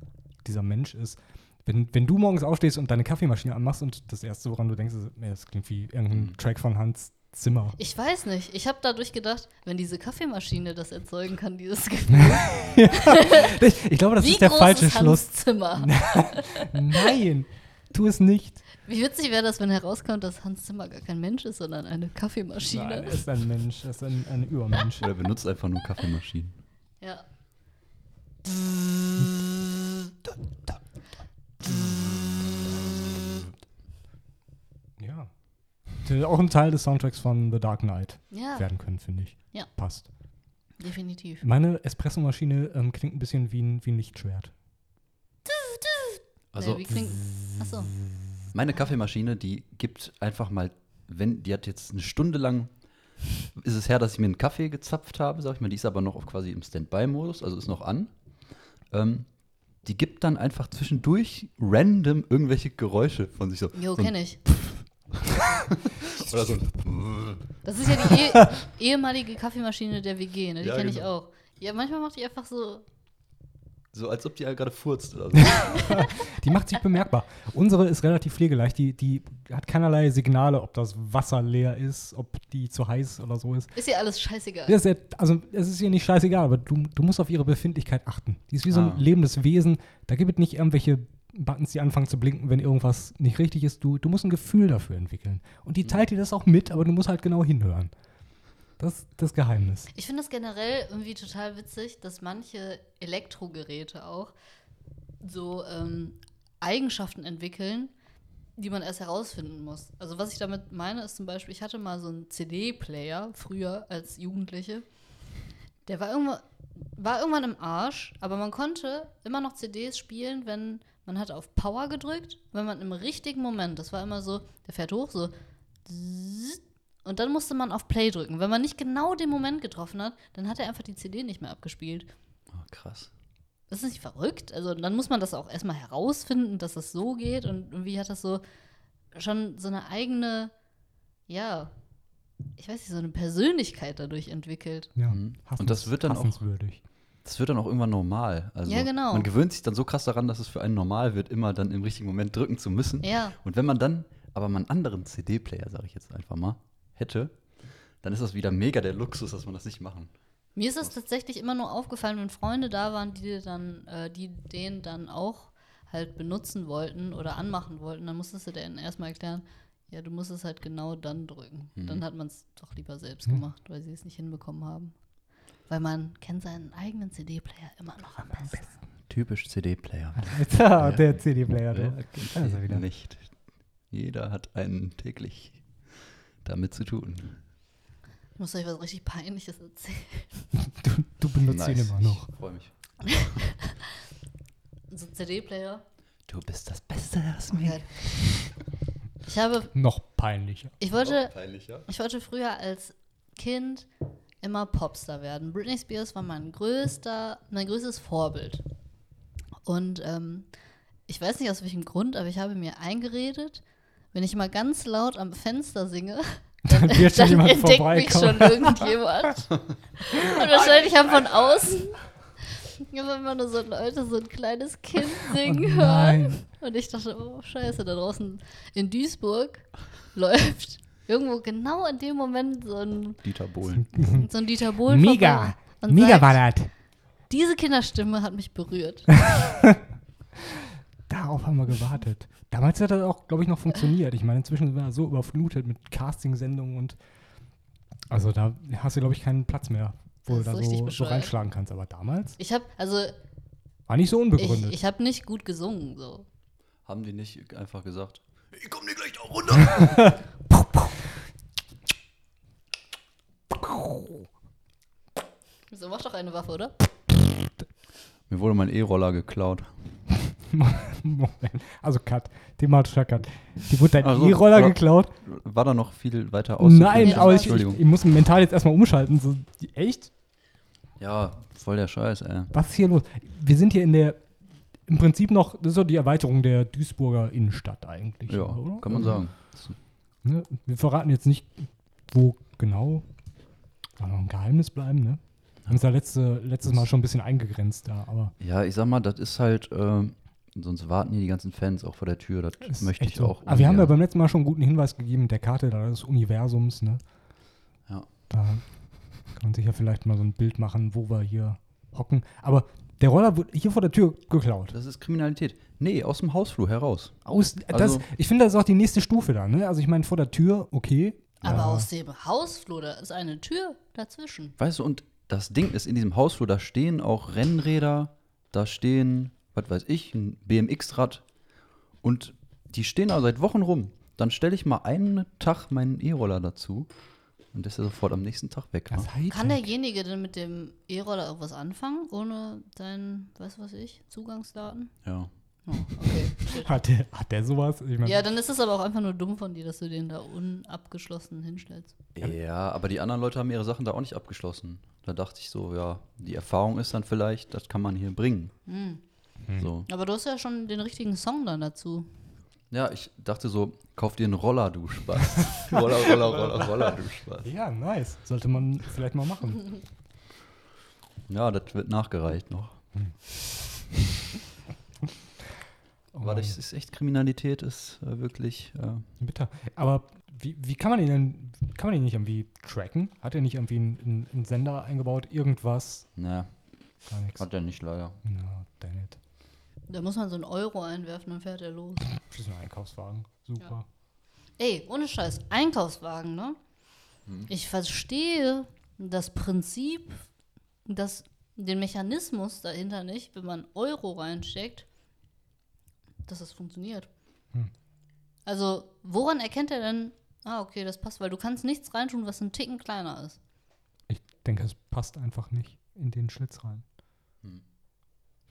dieser Mensch ist. Wenn, wenn du morgens aufstehst und deine Kaffeemaschine anmachst und das Erste, woran du denkst, ist, ja, das klingt wie irgendein Mhm. Track von Hans Zimmer. Ich weiß nicht. Ich habe dadurch gedacht, wenn diese Kaffeemaschine das erzeugen kann, dieses <laughs> Gefühl. Ich, ich glaube, das wie ist der groß falsche ist Schluss. Hans Zimmer? <laughs> Nein, tu es nicht. Wie witzig wäre das, wenn herauskommt, dass Hans Zimmer gar kein Mensch ist, sondern eine Kaffeemaschine. Nein, er ist ein Mensch, er ist ein, ein Übermensch. Oder benutzt einfach nur Kaffeemaschinen. Ja. Ja. Hätte Auch ein Teil des Soundtracks von The Dark Knight Ja, werden können, finde ich. Ja. Passt. definitiv. Meine Espressomaschine ähm, klingt ein bisschen wie ein, wie ein Lichtschwert. Also nee, wie klingt. Achso. meine Kaffeemaschine, die gibt einfach mal, wenn, die hat jetzt eine Stunde lang, ist es her, dass ich mir einen Kaffee gezapft habe, sag ich mal, die ist aber noch auf quasi im Standby-Modus, also ist noch an. Ähm, die gibt dann einfach zwischendurch random irgendwelche Geräusche von sich so. Jo, so kenne ich. <laughs> Oder so ein Das ist ja die eh ehemalige Kaffeemaschine der WG, ne? Die Ja, kenne ich genau. auch. Ja, manchmal macht die einfach so. So als ob die halt gerade furzt oder so. <laughs> Die macht sich bemerkbar. Unsere ist relativ pflegeleicht. Die, die hat keinerlei Signale, ob das Wasser leer ist, ob die zu heiß oder so ist. Ist ja alles scheißegal. Das ist ja, also es ist ihr nicht scheißegal, aber du, du musst auf ihre Befindlichkeit achten. Die ist wie so ein Ah. lebendes Wesen. Da gibt es nicht irgendwelche Buttons, die anfangen zu blinken, wenn irgendwas nicht richtig ist. Du, du musst ein Gefühl dafür entwickeln. Und die teilt dir das auch mit, aber du musst halt genau hinhören. Das das Geheimnis. Ich finde es generell irgendwie total witzig, dass manche Elektrogeräte auch so ähm, Eigenschaften entwickeln, die man erst herausfinden muss. Also was ich damit meine, ist zum Beispiel, ich hatte mal so einen CD-Player früher als Jugendliche. Der war irgendwann, war irgendwann im Arsch, aber man konnte immer noch CDs spielen, wenn man hat auf Power gedrückt, wenn man im richtigen Moment, das war immer so, der fährt hoch, so und dann musste man auf Play drücken. Wenn man nicht genau den Moment getroffen hat, dann hat er einfach die CD nicht mehr abgespielt. Oh, krass. Das ist nicht verrückt. Also dann muss man das auch erstmal herausfinden, dass das so geht. Und irgendwie hat das so schon so eine eigene, ja, ich weiß nicht, so eine Persönlichkeit dadurch entwickelt. Ja. Mhm. Und das wird dann auch-. Das wird dann auch irgendwann normal. Also Ja, genau. Man gewöhnt sich dann so krass daran, dass es für einen normal wird, immer dann im richtigen Moment drücken zu müssen. Ja, Und wenn man dann aber mal einen anderen CD-Player, sage ich jetzt einfach mal, hätte, dann ist das wieder mega der Luxus, dass man das nicht machen. mir ist es tatsächlich immer nur aufgefallen, wenn Freunde da waren, die dann, äh, die den dann auch halt benutzen wollten oder anmachen wollten, dann musstest du denen erstmal erklären, ja, du musst es halt genau dann drücken. Mhm. Dann hat man es doch lieber selbst Mhm. gemacht, weil sie es nicht hinbekommen haben. Weil man kennt seinen eigenen CD-Player immer noch am besten. Typisch CD-Player. <laughs> Ja, der CD-Player, Wer du. kennt Da ist er sie wieder. nicht. Jeder hat einen täglich damit zu tun. Ich muss euch was richtig Peinliches erzählen. Du, du benutzt ihn immer noch. Ich freue mich. <laughs> So ein CD-Player. Du bist das Beste, Jasmin. Okay. Ich habe, Noch peinlicher. ich wollte, Peinlicher. ich wollte früher als Kind immer Popstar werden. Britney Spears war mein größter, mein größtes Vorbild. Und ähm, ich weiß nicht aus welchem Grund, aber ich habe mir eingeredet, wenn ich mal ganz laut am Fenster singe, <laughs> Dann wird schon dann jemand entdeckt mich schon irgendjemand. <laughs> Und wahrscheinlich haben von außen immer immer nur so Leute so ein kleines Kind singen Oh hören. nein. Und ich dachte, oh scheiße, da draußen in Duisburg läuft irgendwo genau in dem Moment so ein, Dieter <laughs> Bohlen. so ein Dieter Bohlen Mega. Mega sagt, war das. Diese Kinderstimme hat mich berührt. Darauf haben wir gewartet. Damals hat das auch, glaube ich, noch funktioniert. Ich meine, inzwischen sind wir so überflutet mit Casting-Sendungen und also da hast du, glaube ich, keinen Platz mehr, wo du da so, so reinschlagen kannst. Aber damals Ich habe, also war nicht so ich, unbegründet. ich habe nicht gut gesungen so. Haben die nicht einfach gesagt, ich komm dir gleich da runter? <laughs> So mach doch eine Waffe, oder? Mir wurde mein E-Roller geklaut. <laughs> Moment. Also Cut, thematischer Cut. Die wurde dein Ach so, E-Roller geklaut. War da noch viel weiter aus? Nein, aber ich, ich, ich muss mental jetzt erstmal umschalten. So, echt? Ja, voll der Scheiß, ey. Was ist hier los? Wir sind hier in der, im Prinzip noch, das ist so die Erweiterung der Duisburger Innenstadt eigentlich. Ja, oder? kann man sagen. Ne? Wir verraten jetzt nicht, wo genau. Soll noch ein Geheimnis bleiben, ne? Wir haben es ja letzte, letztes Mal schon ein bisschen eingegrenzt da, aber Ja, ich sag mal, das ist halt, ähm, sonst warten hier die ganzen Fans auch vor der Tür. Das ist möchte ich so. auch. Aber wir haben ja beim letzten Mal schon einen guten Hinweis gegeben mit der Karte da des Universums, ne? Ja. Da kann man sich ja vielleicht mal so ein Bild machen, wo wir hier hocken. Aber der Roller wird hier vor der Tür geklaut. Das ist Kriminalität. Nee, aus dem Hausflur heraus. Aus, das, Also- ich finde, das ist auch die nächste Stufe da, ne? Also ich meine, vor der Tür, okay. Aber Ja. aus dem Hausflur, da ist eine Tür dazwischen. Weißt du, und das Ding ist, in diesem Hausflur, da stehen auch Rennräder, da stehen, was weiß ich, ein BMX-Rad und die stehen da seit Wochen rum. Dann stelle ich mal einen Tag meinen E-Roller dazu und der ist ja sofort am nächsten Tag weg. Das Ne? Kann derjenige denn mit dem E-Roller irgendwas anfangen, ohne deinen, weiß was ich, Zugangsdaten? Ja. Oh, okay. <laughs> Hat der, hat der sowas? Ich meine, Ja, dann ist es aber auch einfach nur dumm von dir, dass du den da unabgeschlossen hinstellst. Ja, aber die anderen Leute haben ihre Sachen da auch nicht abgeschlossen. Da dachte ich so, ja, die Erfahrung ist dann vielleicht, das kann man hier bringen. Hm. So. Aber du hast ja schon den richtigen Song dann dazu. Ja, ich dachte so, kauf dir einen Roller, du Spaß. <laughs> Roller, Roller, Roller, Roller, du Spaß. ja, nice. Sollte man vielleicht mal machen. <laughs> Ja, das wird nachgereicht noch. <laughs> Aber das ist echt Kriminalität, ist äh, wirklich. Äh, Bitter. Aber wie, wie kann man ihn denn, kann man ihn nicht irgendwie tracken? Hat er nicht irgendwie einen, einen, Sender eingebaut? Irgendwas? na, Gar nichts. hat er nicht leider. Na, damn it. Da muss man so einen Euro einwerfen, dann fährt er los. Das ist ein Einkaufswagen. Super. Ey, ohne Scheiß, Einkaufswagen, ne? Ich verstehe das Prinzip, das, den Mechanismus dahinter nicht, wenn man Euro reinsteckt, dass das funktioniert. Hm. Also, woran erkennt er denn, ah, okay, das passt, weil du kannst nichts reintun, was ein Ticken kleiner ist. Ich denke, es passt einfach nicht in den Schlitz rein. Hm.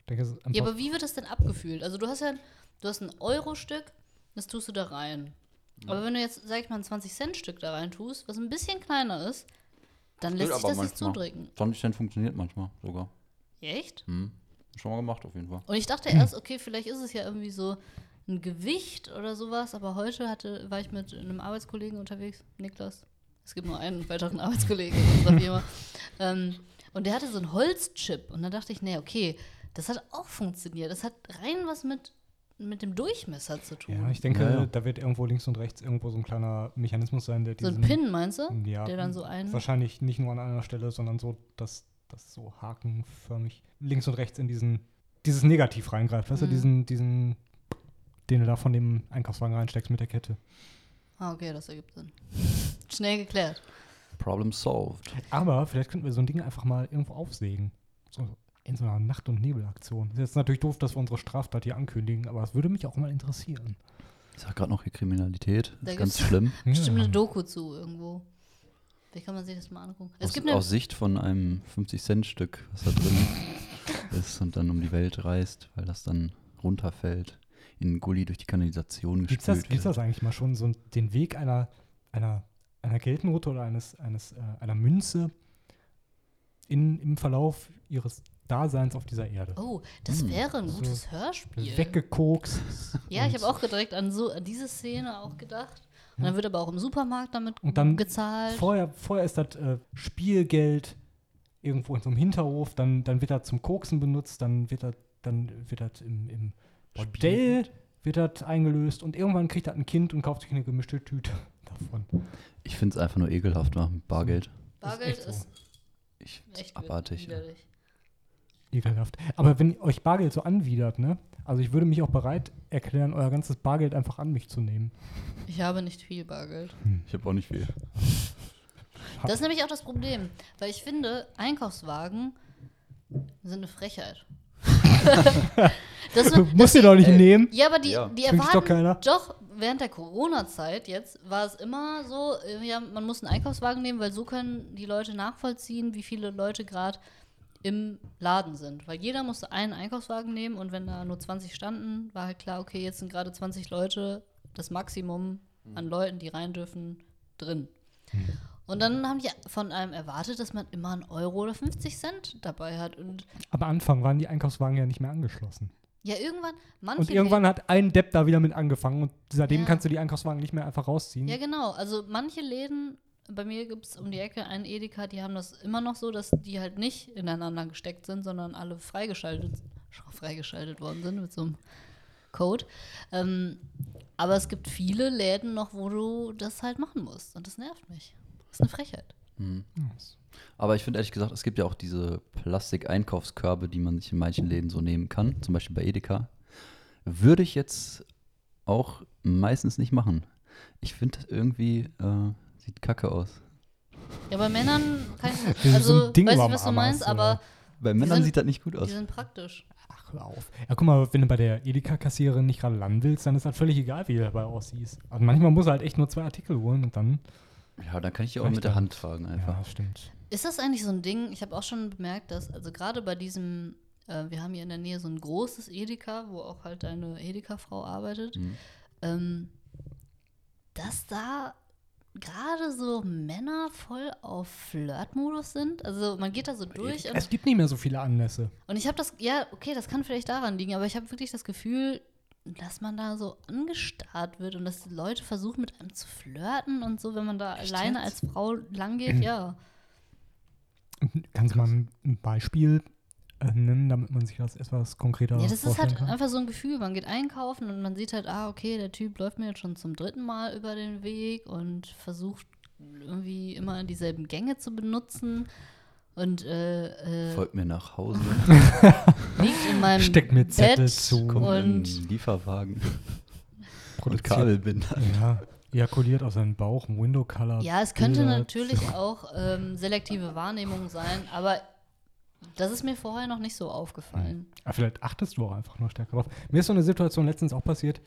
Denke, es ist einfach. Ja, aber wie wird das denn abgefühlt? Also, du hast ja, du hast ein Euro-Stück, das tust du da rein. Aber wenn du jetzt, sag ich mal, ein 20-Cent-Stück da rein tust, was ein bisschen kleiner ist, dann lässt sich das nicht zudrücken. 20 Cent funktioniert manchmal sogar. Echt? Hm. Schon mal gemacht auf jeden Fall. Und ich dachte <clears throat> erst, okay, vielleicht ist es ja irgendwie so ein Gewicht oder sowas, aber heute hatte, war ich mit einem Arbeitskollegen unterwegs, Niklas. Es gibt nur einen weiteren Arbeitskollegen in unserer Firma. <laughs> ähm, und der hatte so einen Holzchip. Und dann dachte ich, nee, okay, das hat auch funktioniert. Das hat rein was mit, mit dem Durchmesser zu tun. ja, ich denke, Ja, ja. da wird irgendwo links und rechts irgendwo so ein kleiner Mechanismus sein, der so diesen. ein Pin, meinst du? Ja, der dann so ein. Wahrscheinlich nicht nur an einer Stelle, sondern so, dass das so hakenförmig links und rechts in diesen, dieses Negativ reingreift. Weißt du, Mhm. diesen, diesen, den du da von dem Einkaufswagen reinsteckst mit der Kette. Ah, okay, das ergibt Sinn. <laughs> Schnell geklärt. Problem solved. Aber vielleicht könnten wir so ein Ding einfach mal irgendwo aufsägen. So in so einer Nacht- und Nebelaktion. Ist jetzt natürlich doof, dass wir unsere Straftat hier ankündigen, aber es würde mich auch mal interessieren. Ich sag gerade noch hier Kriminalität. Da ist ganz schlimm. <laughs> Bestimmt Ja. eine Doku zu irgendwo. Wie kann man sich das mal angucken? Es Aus, gibt eine, aus Sicht von einem 50-Cent-Stück, was da drin <laughs> ist. und dann um die Welt reist, weil das dann runterfällt, in einen Gully durch die Kanalisation Gibt's das, gespült gibt's wird. das eigentlich mal schon, so den Weg einer, einer, einer Geldnote oder eines, eines, äh, einer Münze in, im Verlauf ihres Daseins auf dieser Erde? Oh, das Hm. wäre ein So gutes Hörspiel. Weggekokst. Ja, ich habe auch direkt an so an diese Szene auch gedacht. Und dann wird aber auch im Supermarkt damit Und dann gezahlt. Vorher, vorher ist das äh, Spielgeld irgendwo in so einem Hinterhof, dann, dann wird das zum Koksen benutzt, dann wird das, dann wird das im, im Bordell wird das eingelöst und irgendwann kriegt das ein Kind und kauft sich eine gemischte Tüte <laughs> davon. Ich finde es einfach nur ekelhaft machen Bargeld. Bargeld echt so. ist Ich, echt abartig. Ja. widerlich. Ekelhaft. Aber wenn euch Bargeld so anwidert, ne? Also ich würde mich auch bereit erklären, euer ganzes Bargeld einfach an mich zu nehmen. Ich habe nicht viel Bargeld. Ich habe auch nicht viel. Das ist nämlich auch das Problem, weil ich finde, Einkaufswagen sind eine Frechheit. <laughs> das Musst ihr doch nicht ey. nehmen. Ja, aber die, Ja. die erwarten doch keiner. doch während der Corona-Zeit jetzt war es immer so, äh, ja, man muss einen Einkaufswagen nehmen, weil so können die Leute nachvollziehen, wie viele Leute gerade im Laden sind. Weil jeder musste einen Einkaufswagen nehmen und wenn da nur 20 standen, war halt klar, okay, jetzt sind gerade 20 Leute, das Maximum an Leuten, die rein dürfen, drin. Und dann haben die von einem erwartet, dass man immer einen Euro oder 50 Cent dabei hat. Und Aber Anfang waren die Einkaufswagen ja nicht mehr angeschlossen. ja, irgendwann, manche Und irgendwann hat ein Depp da wieder mit angefangen und seitdem Ja. kannst du die Einkaufswagen nicht mehr einfach rausziehen. Ja, genau. Also manche Läden, bei mir gibt es um die Ecke einen Edeka, die haben das immer noch so, dass die halt nicht ineinander gesteckt sind, sondern alle freigeschaltet, <laughs> freigeschaltet worden sind mit so einem Code. Ähm, aber es gibt viele Läden noch, wo du das halt machen musst. Und das nervt mich. Das ist eine Frechheit. Hm. Aber ich finde ehrlich gesagt, es gibt ja auch diese Plastik-Einkaufskörbe, die man sich in manchen Läden so nehmen kann, zum Beispiel bei Edeka. Würde ich jetzt auch meistens nicht machen. Ich finde das irgendwie, äh, sieht kacke aus. Ja, bei Männern kann <laughs> ich so also ein Ding weiß ich, was du Arm meinst, aber? Bei Männern sind- sieht das nicht gut aus. die sind praktisch. Ach, hör auf. Ja, guck mal, wenn du bei der Edeka-Kassiererin nicht gerade landen willst, dann ist das völlig egal, wie du dabei aussiehst. Also manchmal muss er halt echt nur zwei Artikel holen und dann. Ja, dann kann ich die auch mit der. Hand tragen einfach. Ja, stimmt. Ist das eigentlich so ein Ding? Ich habe auch schon bemerkt, dass, also gerade bei diesem, äh, wir haben hier in der Nähe so ein großes Edeka, wo auch halt eine Edeka-Frau arbeitet, Mhm. ähm, dass da gerade so Männer voll auf Flirtmodus sind. Also man geht da so durch und, Es gibt nicht mehr so viele Anlässe. und ich habe das, ja, okay, das kann vielleicht daran liegen, aber ich habe wirklich das Gefühl, dass man da so angestarrt wird und dass Leute versuchen mit einem zu flirten und so, wenn man da Echt alleine als Frau langgeht, ja. <clears throat> Kannst du mal ein Beispiel nennen, damit man sich das etwas konkreter Ja, das ist halt kann? einfach so ein Gefühl. Man geht einkaufen und man sieht halt, ah, okay, der Typ läuft mir jetzt schon zum dritten Mal über den Weg und versucht irgendwie immer dieselben Gänge zu benutzen und äh, äh, Folgt mir nach Hause, <laughs> liegt in meinem Steckt mir Zettel Bett zu. kommt in <laughs> und Lieferwagen Produziert- Kabelbinder. Ja, ejakuliert aus seinem Bauch, ein Window Color. ja, es könnte Bilder. natürlich auch ähm, selektive Wahrnehmung sein, aber das ist mir vorher noch nicht so aufgefallen. Aber vielleicht achtest du auch einfach nur stärker drauf. Mir ist so eine Situation letztens auch passiert.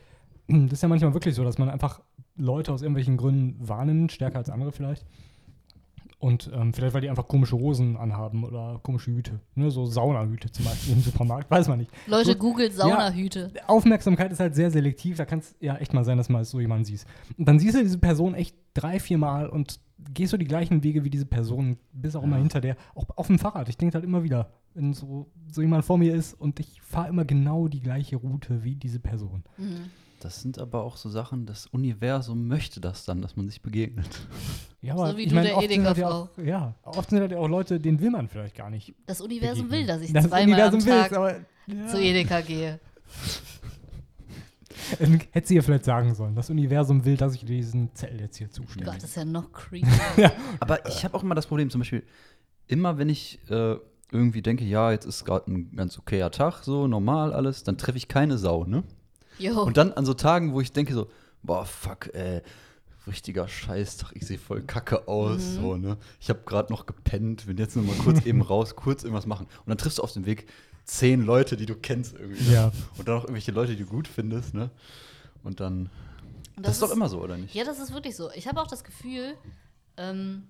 Das ist ja manchmal wirklich so, dass man einfach Leute aus irgendwelchen Gründen wahrnimmt, stärker als andere vielleicht. Und ähm, vielleicht, weil die einfach komische Hosen anhaben oder komische Hüte. Ne? So Saunahüte zum Beispiel im Supermarkt, <laughs> weiß man nicht. Leute, So- googelt Saunahüte. Aufmerksamkeit ist halt sehr selektiv. Da kann es ja echt mal sein, dass mal so jemanden siehst. Und dann siehst du diese Person echt drei, vier Mal und gehst so die gleichen Wege wie diese Person, bist auch immer hinter der. Auch auf dem Fahrrad. Ich denke halt immer wieder, wenn so, so jemand vor mir ist und ich fahre immer genau die gleiche Route wie diese Person. Mhm. Das sind aber auch so Sachen, das Universum möchte das dann, dass man sich begegnet. Ja, aber So wie ich du meine, der oft sind halt ja Edeka-Frau. auch, ja, oft sind halt ja auch Leute, denen will man vielleicht gar nicht. Das Universum begegnen. will, dass ich das zweimal Universum am Tag aber ja. zu Edeka gehe. <laughs> Hätte sie ja vielleicht sagen sollen. Das Universum will, dass ich diesen Zettel jetzt hier zustelle. Gott, das ist ja noch creepy. <laughs> Aber ich habe auch immer das Problem, zum Beispiel, immer wenn ich äh, irgendwie denke, ja, jetzt ist gerade ein ganz okayer Tag, so normal alles, dann treffe ich keine Sau, ne? Jo. Und dann an so Tagen, wo ich denke so, boah, fuck, ey, richtiger Scheißtag, ich sehe voll kacke aus, so, ne? Ich habe gerade noch gepennt, bin jetzt noch mal kurz <laughs> eben raus, kurz irgendwas machen. Und dann triffst du auf dem Weg zehn Leute, die du kennst irgendwie. ne? Ja. Und dann auch irgendwelche Leute, die du gut findest, ne? Und dann, Und das, ist doch immer so, oder nicht? Ja, das ist wirklich so. Ich habe auch das Gefühl, ähm,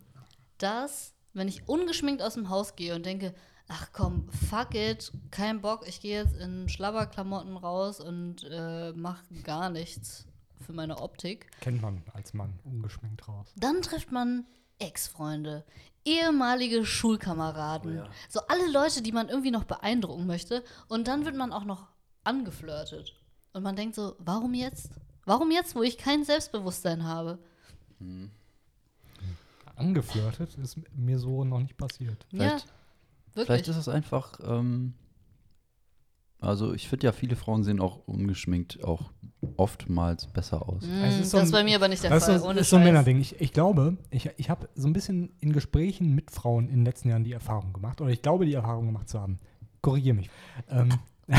dass, wenn ich ungeschminkt aus dem Haus gehe und denke, ach komm, fuck it, kein Bock, ich gehe jetzt in Schlabberklamotten raus und äh, mach gar nichts für meine Optik. Kennt man als Mann ungeschminkt raus. Dann trifft man Ex-Freunde, ehemalige Schulkameraden, Oh ja. so alle Leute, die man irgendwie noch beeindrucken möchte. Und dann wird man auch noch angeflirtet. Und man denkt so, warum jetzt? Warum jetzt, wo ich kein Selbstbewusstsein habe? Angeflirtet ist mir so noch nicht passiert. Ja, Vielleicht- wirklich. Vielleicht ist es einfach, ähm, also ich finde ja, viele Frauen sehen auch ungeschminkt auch oftmals besser aus. Mm, Es ist so das ein- ist bei mir aber nicht der Das Fall. ist, ohne ist so ein Scheiß. Männerding. Ich, ich glaube, ich, ich habe so ein bisschen in Gesprächen mit Frauen in den letzten Jahren die Erfahrung gemacht, oder ich glaube, die Erfahrung gemacht zu haben. Korrigiere mich. Ähm, <laughs>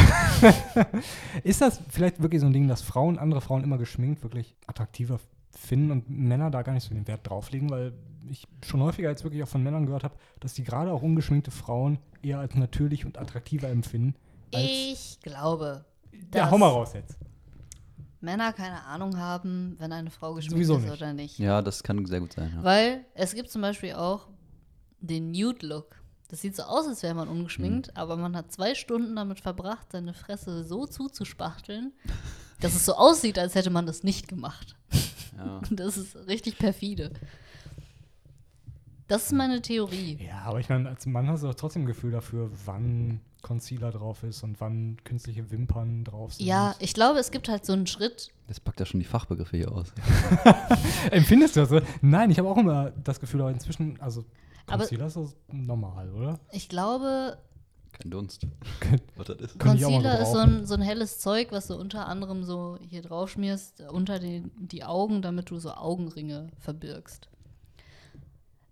ist das vielleicht wirklich so ein Ding, dass Frauen andere Frauen immer geschminkt wirklich attraktiver finden und Männer da gar nicht so den Wert drauflegen? Weil ich schon häufiger jetzt wirklich auch von Männern gehört habe, dass die gerade auch ungeschminkte Frauen eher als natürlich und attraktiver empfinden. Ich glaube, ja, dass hau mal raus jetzt. Männer keine Ahnung haben, wenn eine Frau geschminkt Sowieso ist nicht. oder nicht. Ja, das kann sehr gut sein. Ja. Weil es gibt zum Beispiel auch den Nude-Look. Das sieht so aus, als wäre man ungeschminkt, Mhm. aber man hat zwei Stunden damit verbracht, seine Fresse so zuzuspachteln, <laughs> dass es so aussieht, als hätte man das nicht gemacht. Ja. <laughs> Das ist richtig perfide. Das ist meine Theorie. Ja, aber ich meine, als Mann hast du doch trotzdem ein Gefühl dafür, wann Concealer drauf ist und wann künstliche Wimpern drauf sind. Ja, ich glaube, es gibt halt so einen Schritt. Das packt ja schon die Fachbegriffe hier aus. <laughs> Empfindest du das so? Nein, ich habe auch immer das Gefühl, aber inzwischen, also Aber- Concealer ist das normal, oder? Ich glaube, Kein Dunst. <laughs> Was das ist. Concealer ist so ein, so ein helles Zeug, was du unter anderem so hier drauf schmierst, unter den, die Augen, damit du so Augenringe verbirgst.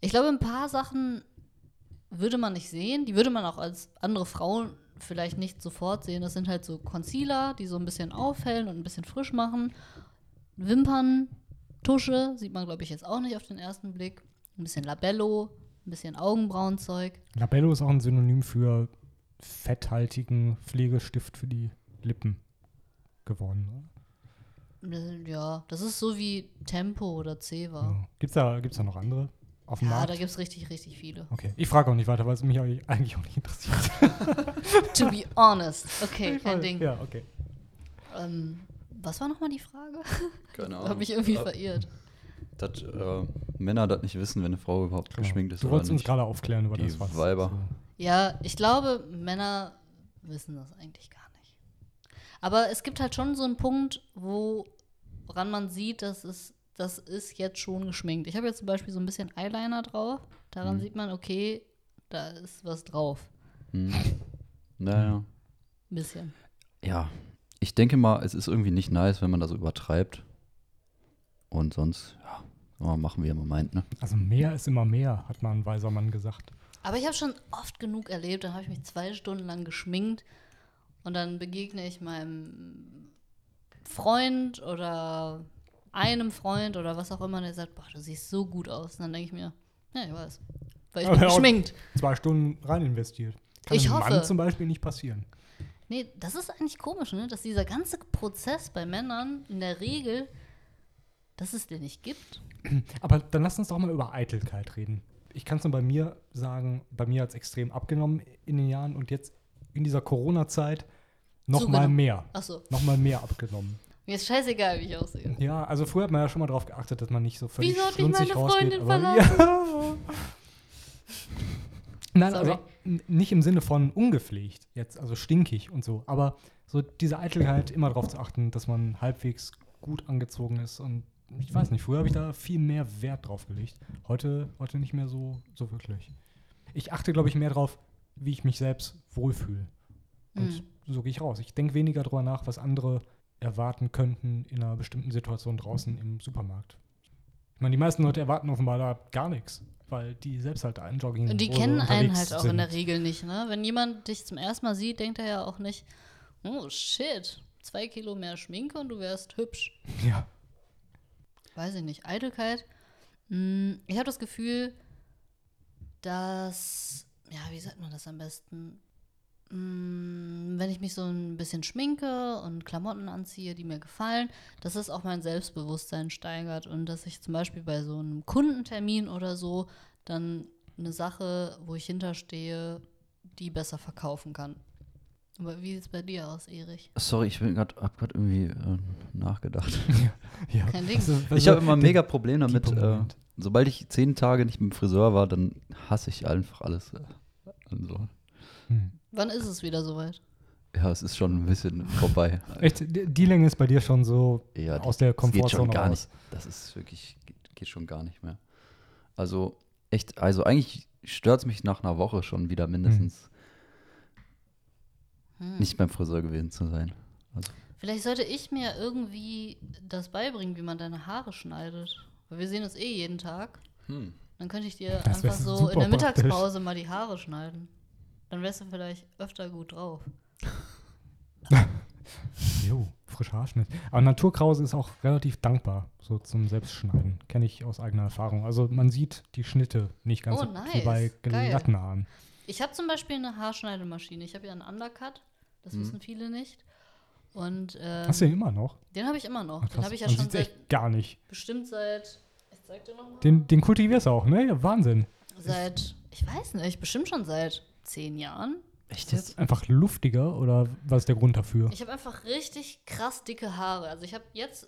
Ich glaube, ein paar Sachen würde man nicht sehen. Die würde man auch als andere Frauen vielleicht nicht sofort sehen. Das sind halt so Concealer, die so ein bisschen aufhellen und ein bisschen frisch machen. Wimpern, Tusche, sieht man, glaube ich, jetzt auch nicht auf den ersten Blick. Ein bisschen Labello, ein bisschen Augenbrauenzeug. Labello ist auch ein Synonym für fetthaltigen Pflegestift für die Lippen geworden. Äh, Ja, das ist so wie Tempo oder Ceva. Ja. Gibt's da, gibt's da noch andere auf dem Ja, Markt? da gibt es richtig, richtig viele. okay, ich frage auch nicht weiter, weil es mich eigentlich auch nicht interessiert. <laughs> to be honest. Okay, kein Ding. Ja, okay. Ähm, was war nochmal die Frage? Keine <laughs> Habe mich irgendwie Äh, verirrt. dass äh, Männer das nicht wissen, wenn eine Frau überhaupt geschminkt ist Genau. Du oder wolltest uns gerade aufklären über Die das, was. Weiber. Ja, ich glaube, Männer wissen das eigentlich gar nicht. Aber es gibt halt schon so einen Punkt, woran man sieht, dass es, das ist jetzt schon geschminkt. Ich habe jetzt zum Beispiel so ein bisschen Eyeliner drauf. Daran Mhm. sieht man, okay, da ist was drauf. <laughs> Hm. Naja. Ein bisschen. Ja, ich denke mal, es ist irgendwie nicht nice, wenn man das übertreibt. Und sonst, ja, machen, wie er mal meint, ne? Also mehr ist immer mehr, hat mal ein weiser Mann gesagt. Aber ich habe schon oft genug erlebt, dann habe ich mich zwei Stunden lang geschminkt und dann begegne ich meinem Freund oder einem Freund oder was auch immer, der sagt, boah, du siehst so gut aus. Und dann denke ich mir, ja, ich weiß, weil ich bin geschminkt. Zwei Stunden rein investiert. Kann Ich einem hoffe. Mann zum Beispiel nicht passieren. Nee, das ist eigentlich komisch, ne? dass dieser ganze Prozess bei Männern in der Regel, dass es den nicht gibt. Aber dann lass uns doch mal über Eitelkeit reden. Ich kann es nur bei mir sagen, bei mir hat es extrem abgenommen in den Jahren und jetzt in dieser Corona-Zeit noch mal Zugenommen. mehr. Achso, Noch mal mehr abgenommen. Mir ist scheißegal, wie ich aussehe. Ja, also früher hat man ja schon mal darauf geachtet, dass man nicht so völlig Wieso hat schlunzig meine rausgeht. Freundin verlassen? Ja. <laughs> Nein, Sorry. also nicht im Sinne von ungepflegt, jetzt, also stinkig und so, aber so diese Eitelkeit, immer darauf zu achten, dass man halbwegs gut angezogen ist und ich weiß nicht, früher habe ich da viel mehr Wert drauf gelegt. Heute, heute nicht mehr so, so wirklich. Ich achte, glaube ich, mehr drauf, wie ich mich selbst wohlfühle. Und Mhm. so gehe ich raus. Ich denke weniger drüber nach, was andere erwarten könnten in einer bestimmten Situation draußen im Supermarkt. Ich meine, die meisten Leute erwarten offenbar da gar nichts, weil die selbst halt einen Jogging Und die kennen einen halt auch sind. in der Regel nicht, ne? Wenn jemand dich zum ersten Mal sieht, denkt er ja auch nicht, oh shit, zwei Kilo mehr Schminke und du wärst hübsch. <laughs> Ja. Weiß ich nicht. Eitelkeit. Hm, ich habe das Gefühl, dass, ja, wie sagt man das am besten? Hm, wenn ich mich so ein bisschen schminke und Klamotten anziehe, die mir gefallen, dass es auch mein Selbstbewusstsein steigert und dass ich zum Beispiel bei so einem Kundentermin oder so dann eine Sache, wo ich hinterstehe, die besser verkaufen kann. Aber wie sieht es bei dir aus, Erich? Sorry, ich bin grad, hab gerade irgendwie äh, nachgedacht. <laughs> Ja. Kein Ding. Also, Ich also habe immer ein mega Problem damit. Äh, sobald ich zehn Tage nicht mit dem Friseur war, dann hasse ich einfach alles. Äh, also, Hm. Wann ist es wieder soweit? ja, es ist schon ein bisschen vorbei. <laughs> Echt, die Länge ist bei dir schon so Ja, aus der das geht schon Komfortzone gar raus. nicht. Das ist wirklich, geht, geht schon gar nicht mehr. Also echt, also eigentlich stört es mich nach einer Woche schon wieder mindestens Hm. nicht beim Friseur gewesen zu sein. Also, Vielleicht sollte ich mir irgendwie das beibringen, wie man deine Haare schneidet. Weil wir sehen uns eh jeden Tag. hm. Dann könnte ich dir Das einfach so in der praktisch. Mittagspause mal die Haare schneiden. Dann wärst du vielleicht öfter gut drauf. <laughs> Jo, frischer Haarschnitt. Aber Naturkrause ist auch relativ dankbar, so zum Selbstschneiden. Kenne ich aus eigener Erfahrung. Also man sieht die Schnitte nicht ganz Oh, so wie nice. bei glatten Haaren. Ich habe zum Beispiel eine Haarschneidemaschine. Ich habe ja einen Undercut. Das wissen viele nicht. Und ähm, Hast du den immer noch? den habe ich immer noch. Ah, Den habe ich ja Man schon seit, echt gar nicht. bestimmt seit, ich zeig dir nochmal. Den, den kultivierst du auch, ne? Ja, Wahnsinn. Seit, ich weiß nicht, bestimmt schon seit zehn Jahren. Echt Ist das einfach luftiger oder was ist der Grund dafür? Ich habe einfach richtig krass dicke Haare. Also ich habe jetzt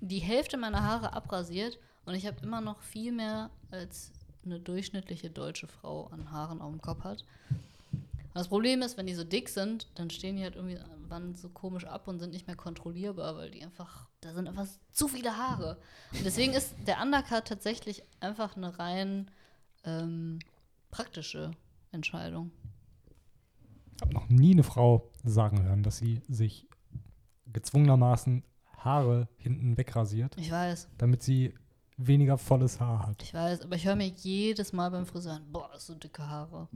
die Hälfte meiner Haare abrasiert und ich habe immer noch viel mehr als eine durchschnittliche deutsche Frau an Haaren auf dem Kopf hat. Und das Problem ist, wenn die so dick sind, dann stehen die halt irgendwie wann so komisch ab und sind nicht mehr kontrollierbar, weil die einfach, da sind einfach zu viele Haare. Und deswegen ist der Undercut tatsächlich einfach eine rein ähm, praktische Entscheidung. Ich habe noch nie eine Frau sagen hören, dass sie sich gezwungenermaßen Haare hinten wegrasiert, Ich weiß. damit sie weniger volles Haar hat. Ich weiß, aber ich höre mir jedes Mal beim Friseur an, boah, du dicke Haare.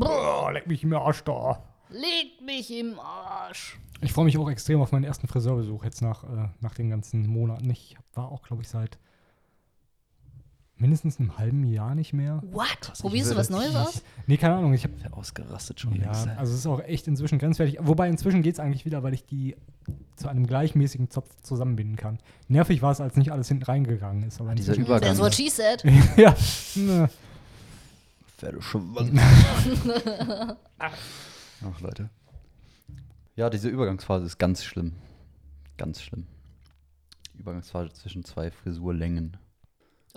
Oh, leck mich im Arsch da. Leg mich im Arsch. Ich freue mich auch extrem auf meinen ersten Friseurbesuch jetzt nach, äh, nach den ganzen Monaten. Ich war auch, glaube ich, seit mindestens einem halben Jahr nicht mehr. What? ich Probierst du was Neues aus? Nee, keine Ahnung. Ich habe Ja, ausgerastet schon ja, längst. also es ist auch echt inzwischen grenzwertig. Wobei inzwischen geht es eigentlich wieder, weil ich die zu einem gleichmäßigen Zopf zusammenbinden kann. Nervig war es, als nicht alles hinten reingegangen ist. Aber Dieser inzwischen- Übergang. That's what she said. <laughs> ja. ne. <laughs> Ach, Leute. Ja, diese Übergangsphase ist ganz schlimm. Ganz schlimm. Die Übergangsphase zwischen zwei Frisurlängen.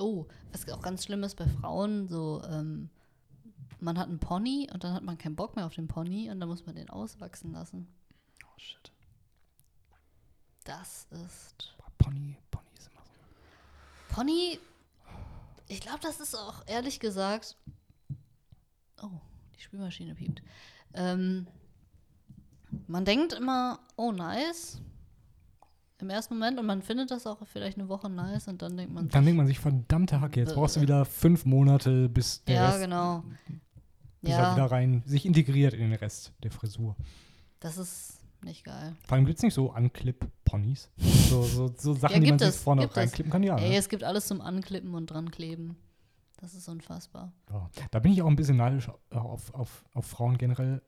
Oh, was auch ganz schlimm ist bei Frauen, so, ähm, man hat einen Pony und dann hat man keinen Bock mehr auf den Pony und dann muss man den auswachsen lassen. Oh, shit. Das ist. Pony, Pony ist immer so. Pony, ich glaube, das ist auch ehrlich gesagt. Oh, die Spülmaschine piept. Ähm, man denkt immer, oh, nice. Im ersten Moment und man findet das auch vielleicht eine Woche nice und dann denkt man Dann sich, denkt man sich, verdammte Hacke, jetzt Bäh. brauchst du wieder fünf Monate, bis der ja, Rest genau. bis er Ja, wieder rein sich integriert in den Rest der Frisur. das ist nicht geil. Vor allem gibt es nicht so Unclip-Ponys. So, so, so Sachen, Ja, die man sich vorne reinklippen kann. Ja, Ey, ne? es gibt alles zum Anklippen und dran kleben. Das ist unfassbar. ja. Da bin ich auch ein bisschen neidisch auf, auf, auf Frauen generell.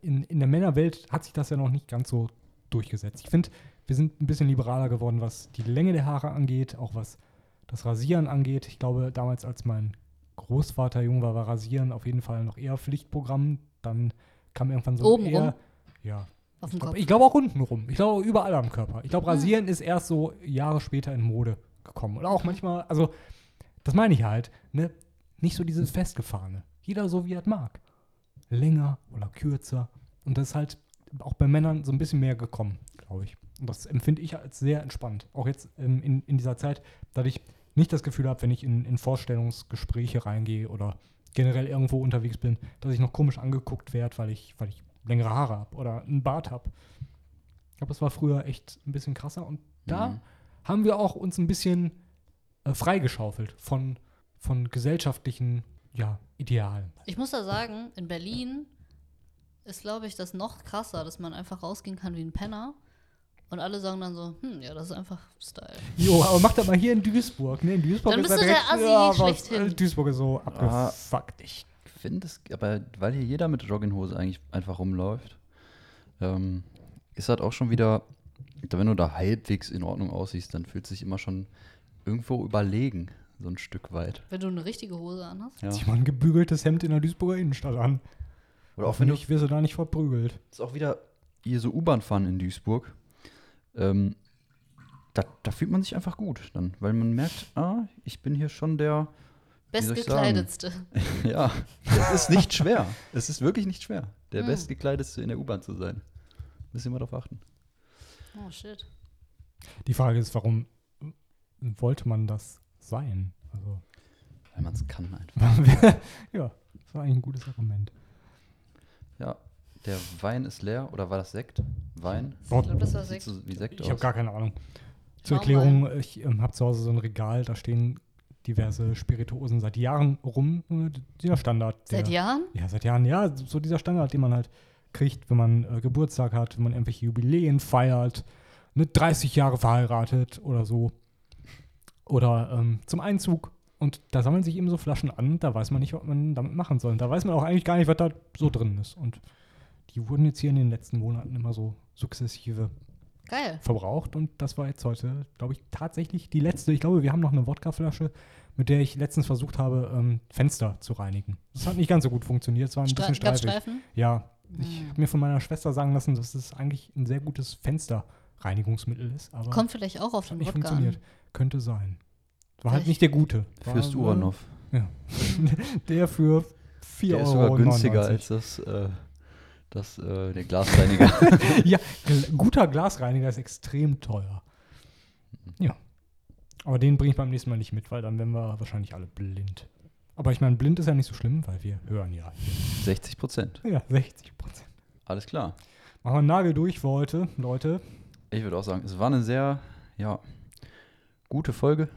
In, in der Männerwelt hat sich das ja noch nicht ganz so durchgesetzt. Ich finde, wir sind ein bisschen liberaler geworden, was die Länge der Haare angeht, auch was das Rasieren angeht. Ich glaube, damals, als mein Großvater jung war, war Rasieren auf jeden Fall noch eher Pflichtprogramm. Dann kam irgendwann so Oben eher, rum? Ja, Auf Ich glaube glaub auch unten rum. Ich glaube überall am Körper. Ich glaube, Ah. Rasieren ist erst so Jahre später in Mode gekommen. Oder auch manchmal, also, das meine ich halt, ne? Nicht so dieses Festgefahrene. Jeder so, wie er es mag. Länger oder kürzer. Und das ist halt auch bei Männern so ein bisschen mehr gekommen, glaube ich. Und das empfinde ich als sehr entspannt. Auch jetzt ähm, in, in dieser Zeit, dass ich nicht das Gefühl habe, wenn ich in, in Vorstellungsgespräche reingehe oder generell irgendwo unterwegs bin, dass ich noch komisch angeguckt werde, weil ich, weil ich längere Haare habe oder einen Bart habe. Ich glaube, das war früher echt ein bisschen krasser und da Mhm. haben wir auch uns ein bisschen äh, freigeschaufelt von, von gesellschaftlichen ja, Idealen. Ich muss da sagen, in Berlin ist, glaube ich, das noch krasser, dass man einfach rausgehen kann wie ein Penner. Und alle sagen dann so, hm, ja, das ist einfach Style. Jo, aber mach das mal hier in Duisburg. Ne? In Duisburg Dann ist bist du der direkt, Assi ja, was, schlechthin. äh, Duisburg ist so Ah, abgefuckt. Ich finde es, aber weil hier jeder mit Jogginghose eigentlich einfach rumläuft, ähm, ist halt auch schon wieder, wenn du da halbwegs in Ordnung aussiehst, dann fühlt sich immer schon irgendwo überlegen, so ein Stück weit. Wenn du eine richtige Hose anhast. Ja. Zieh mal ein gebügeltes Hemd in der Duisburger Innenstadt an. Oder auch wenn du Hoffentlich wirst du da nicht verprügelt. ist auch wieder hier so U-Bahn fahren in Duisburg. Ähm, da, da fühlt man sich einfach gut dann, weil man merkt, ah, ich bin hier schon der? Bestgekleidetste. <laughs> ja, es ist nicht schwer. Es ist wirklich nicht schwer, der Hm. bestgekleidetste in der U-Bahn zu sein. Müssen wir darauf achten. Oh shit. Die Frage ist, warum wollte man das sein? Also, Weil man es kann einfach. <laughs> ja, das war eigentlich ein gutes Argument. Ja, der Wein ist leer, oder war das Sekt? Wein? Ich glaube, das war Sekt. so wie Sekt Ich habe gar keine Ahnung. Zur Erklärung, ich ähm, habe zu Hause so ein Regal, da stehen diverse Spirituosen seit Jahren rum. Dieser Standard. Seit der- Jahren? Ja, seit Jahren. Ja, so dieser Standard, den man halt kriegt, wenn man äh, Geburtstag hat, wenn man irgendwelche Jubiläen feiert, ne, 30 Jahre verheiratet oder so. Oder ähm, zum Einzug. Und da sammeln sich eben so Flaschen an, da weiß man nicht, was man damit machen soll. Da weiß man auch eigentlich gar nicht, was da so drin ist. Und die wurden jetzt hier in den letzten Monaten immer so sukzessive Geil. verbraucht und das war jetzt heute, glaube ich, tatsächlich die letzte. Ich glaube, wir haben noch eine Wodkaflasche, mit der ich letztens versucht habe, ähm, Fenster zu reinigen. Das hat nicht ganz so gut funktioniert, es war ein Stre bisschen streifig. Streifen? Ja, ich Hm. habe mir von meiner Schwester sagen lassen, dass es eigentlich ein sehr gutes Fensterreinigungsmittel ist, aber Kommt vielleicht auch auf den nicht Wodka funktioniert. an. Könnte sein. War halt nicht der gute. War, Fürst Uranov. <laughs> Ja. der für 4 Der ist Euro. sogar günstiger als das, äh, das äh, der Glasreiniger. <laughs> ja, <laughs> guter Glasreiniger ist extrem teuer. Ja. Aber den bringe ich beim nächsten Mal nicht mit, weil dann wären wir wahrscheinlich alle blind. Aber ich meine, blind ist ja nicht so schlimm, weil wir hören ja. 60 Prozent. Ja, 60 Prozent. Alles klar. Machen wir einen Nagel durch für heute, Leute. Ich würde auch sagen, es war eine sehr, ja, gute Folge.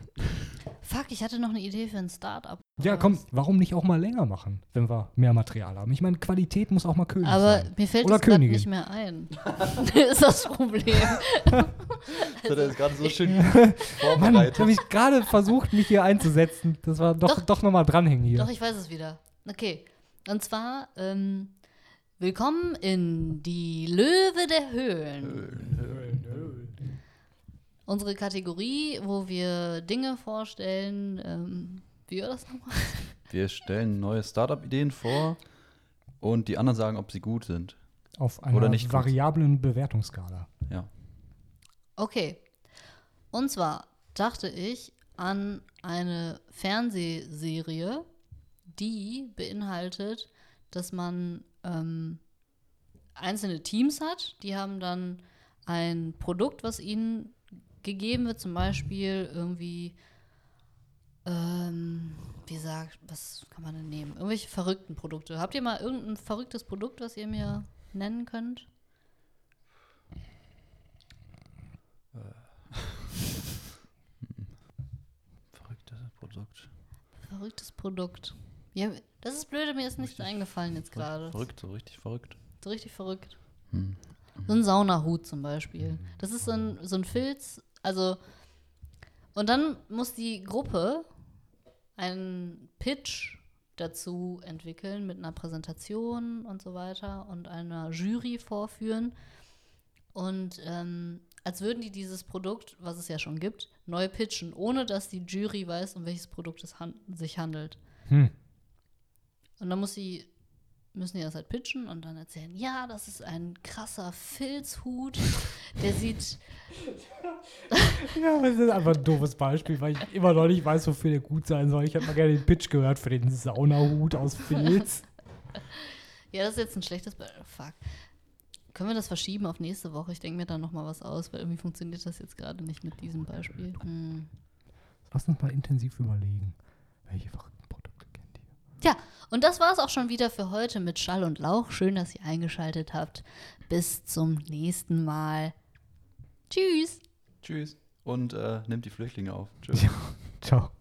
Fuck, ich hatte noch eine Idee für ein Startup. Ja, komm, warum nicht auch mal länger machen, wenn wir mehr Material haben? Ich meine, Qualität muss auch mal König Aber sein. mir fällt Oder das gerade nicht mehr ein. <laughs> ist das Problem. Das hat er jetzt gerade so schön <laughs> Mann, ich habe ich gerade versucht, mich hier einzusetzen. Das war doch, Doch. doch, nochmal dranhängen hier. Doch, ich weiß es wieder. Okay. Und zwar, ähm, willkommen in die Löwe der Höhlen. Unsere Kategorie, wo wir Dinge vorstellen. Ähm, wie war das nochmal? <laughs> Wir stellen neue Startup-Ideen vor und die anderen sagen, ob sie gut sind. Auf einer Oder nicht gut. variablen Bewertungsskala. Ja. Okay. Und zwar dachte ich an eine Fernsehserie, die beinhaltet, dass man ähm, einzelne Teams hat, die haben dann ein Produkt, was ihnen gegeben wird, zum Beispiel irgendwie, ähm, wie sagt, was kann man denn nehmen? Irgendwelche verrückten Produkte. Habt ihr mal irgendein verrücktes Produkt, was ihr mir nennen könnt? <laughs> Verrücktes Produkt. Verrücktes Produkt. Ja, das ist blöde, mir ist nichts eingefallen jetzt gerade. Verrückt, so richtig verrückt. So richtig verrückt. Hm. So ein Saunahut zum Beispiel. Das ist so ein, so ein Filz, also und dann muss die Gruppe einen Pitch dazu entwickeln mit einer Präsentation und so weiter und einer Jury vorführen. Und ähm, als würden die dieses Produkt, was es ja schon gibt, neu pitchen, ohne dass die Jury weiß, um welches Produkt es han sich handelt. Hm. Und dann muss sie, müssen die das halt pitchen und dann erzählen, ja, das ist ein krasser Filzhut, der sieht, <laughs> Ja, das ist einfach ein doofes Beispiel, weil ich immer noch nicht weiß, wofür der gut sein soll. Ich hätte mal gerne den Pitch gehört für den Saunahut aus Filz. <laughs> ja, das ist jetzt ein schlechtes Beispiel. Fuck. Können wir das verschieben auf nächste Woche? Ich denke mir da noch mal was aus, weil irgendwie funktioniert das jetzt gerade nicht mit diesem Beispiel. Hm. Lass uns mal intensiv überlegen, welche verrückten Tja, und das war es auch schon wieder für heute mit Schall und Lauch. Schön, dass ihr eingeschaltet habt. Bis zum nächsten Mal. Tschüss. Tschüss. Und äh, nimmt die Flüchtlinge auf. Tschüss. <laughs> Ciao.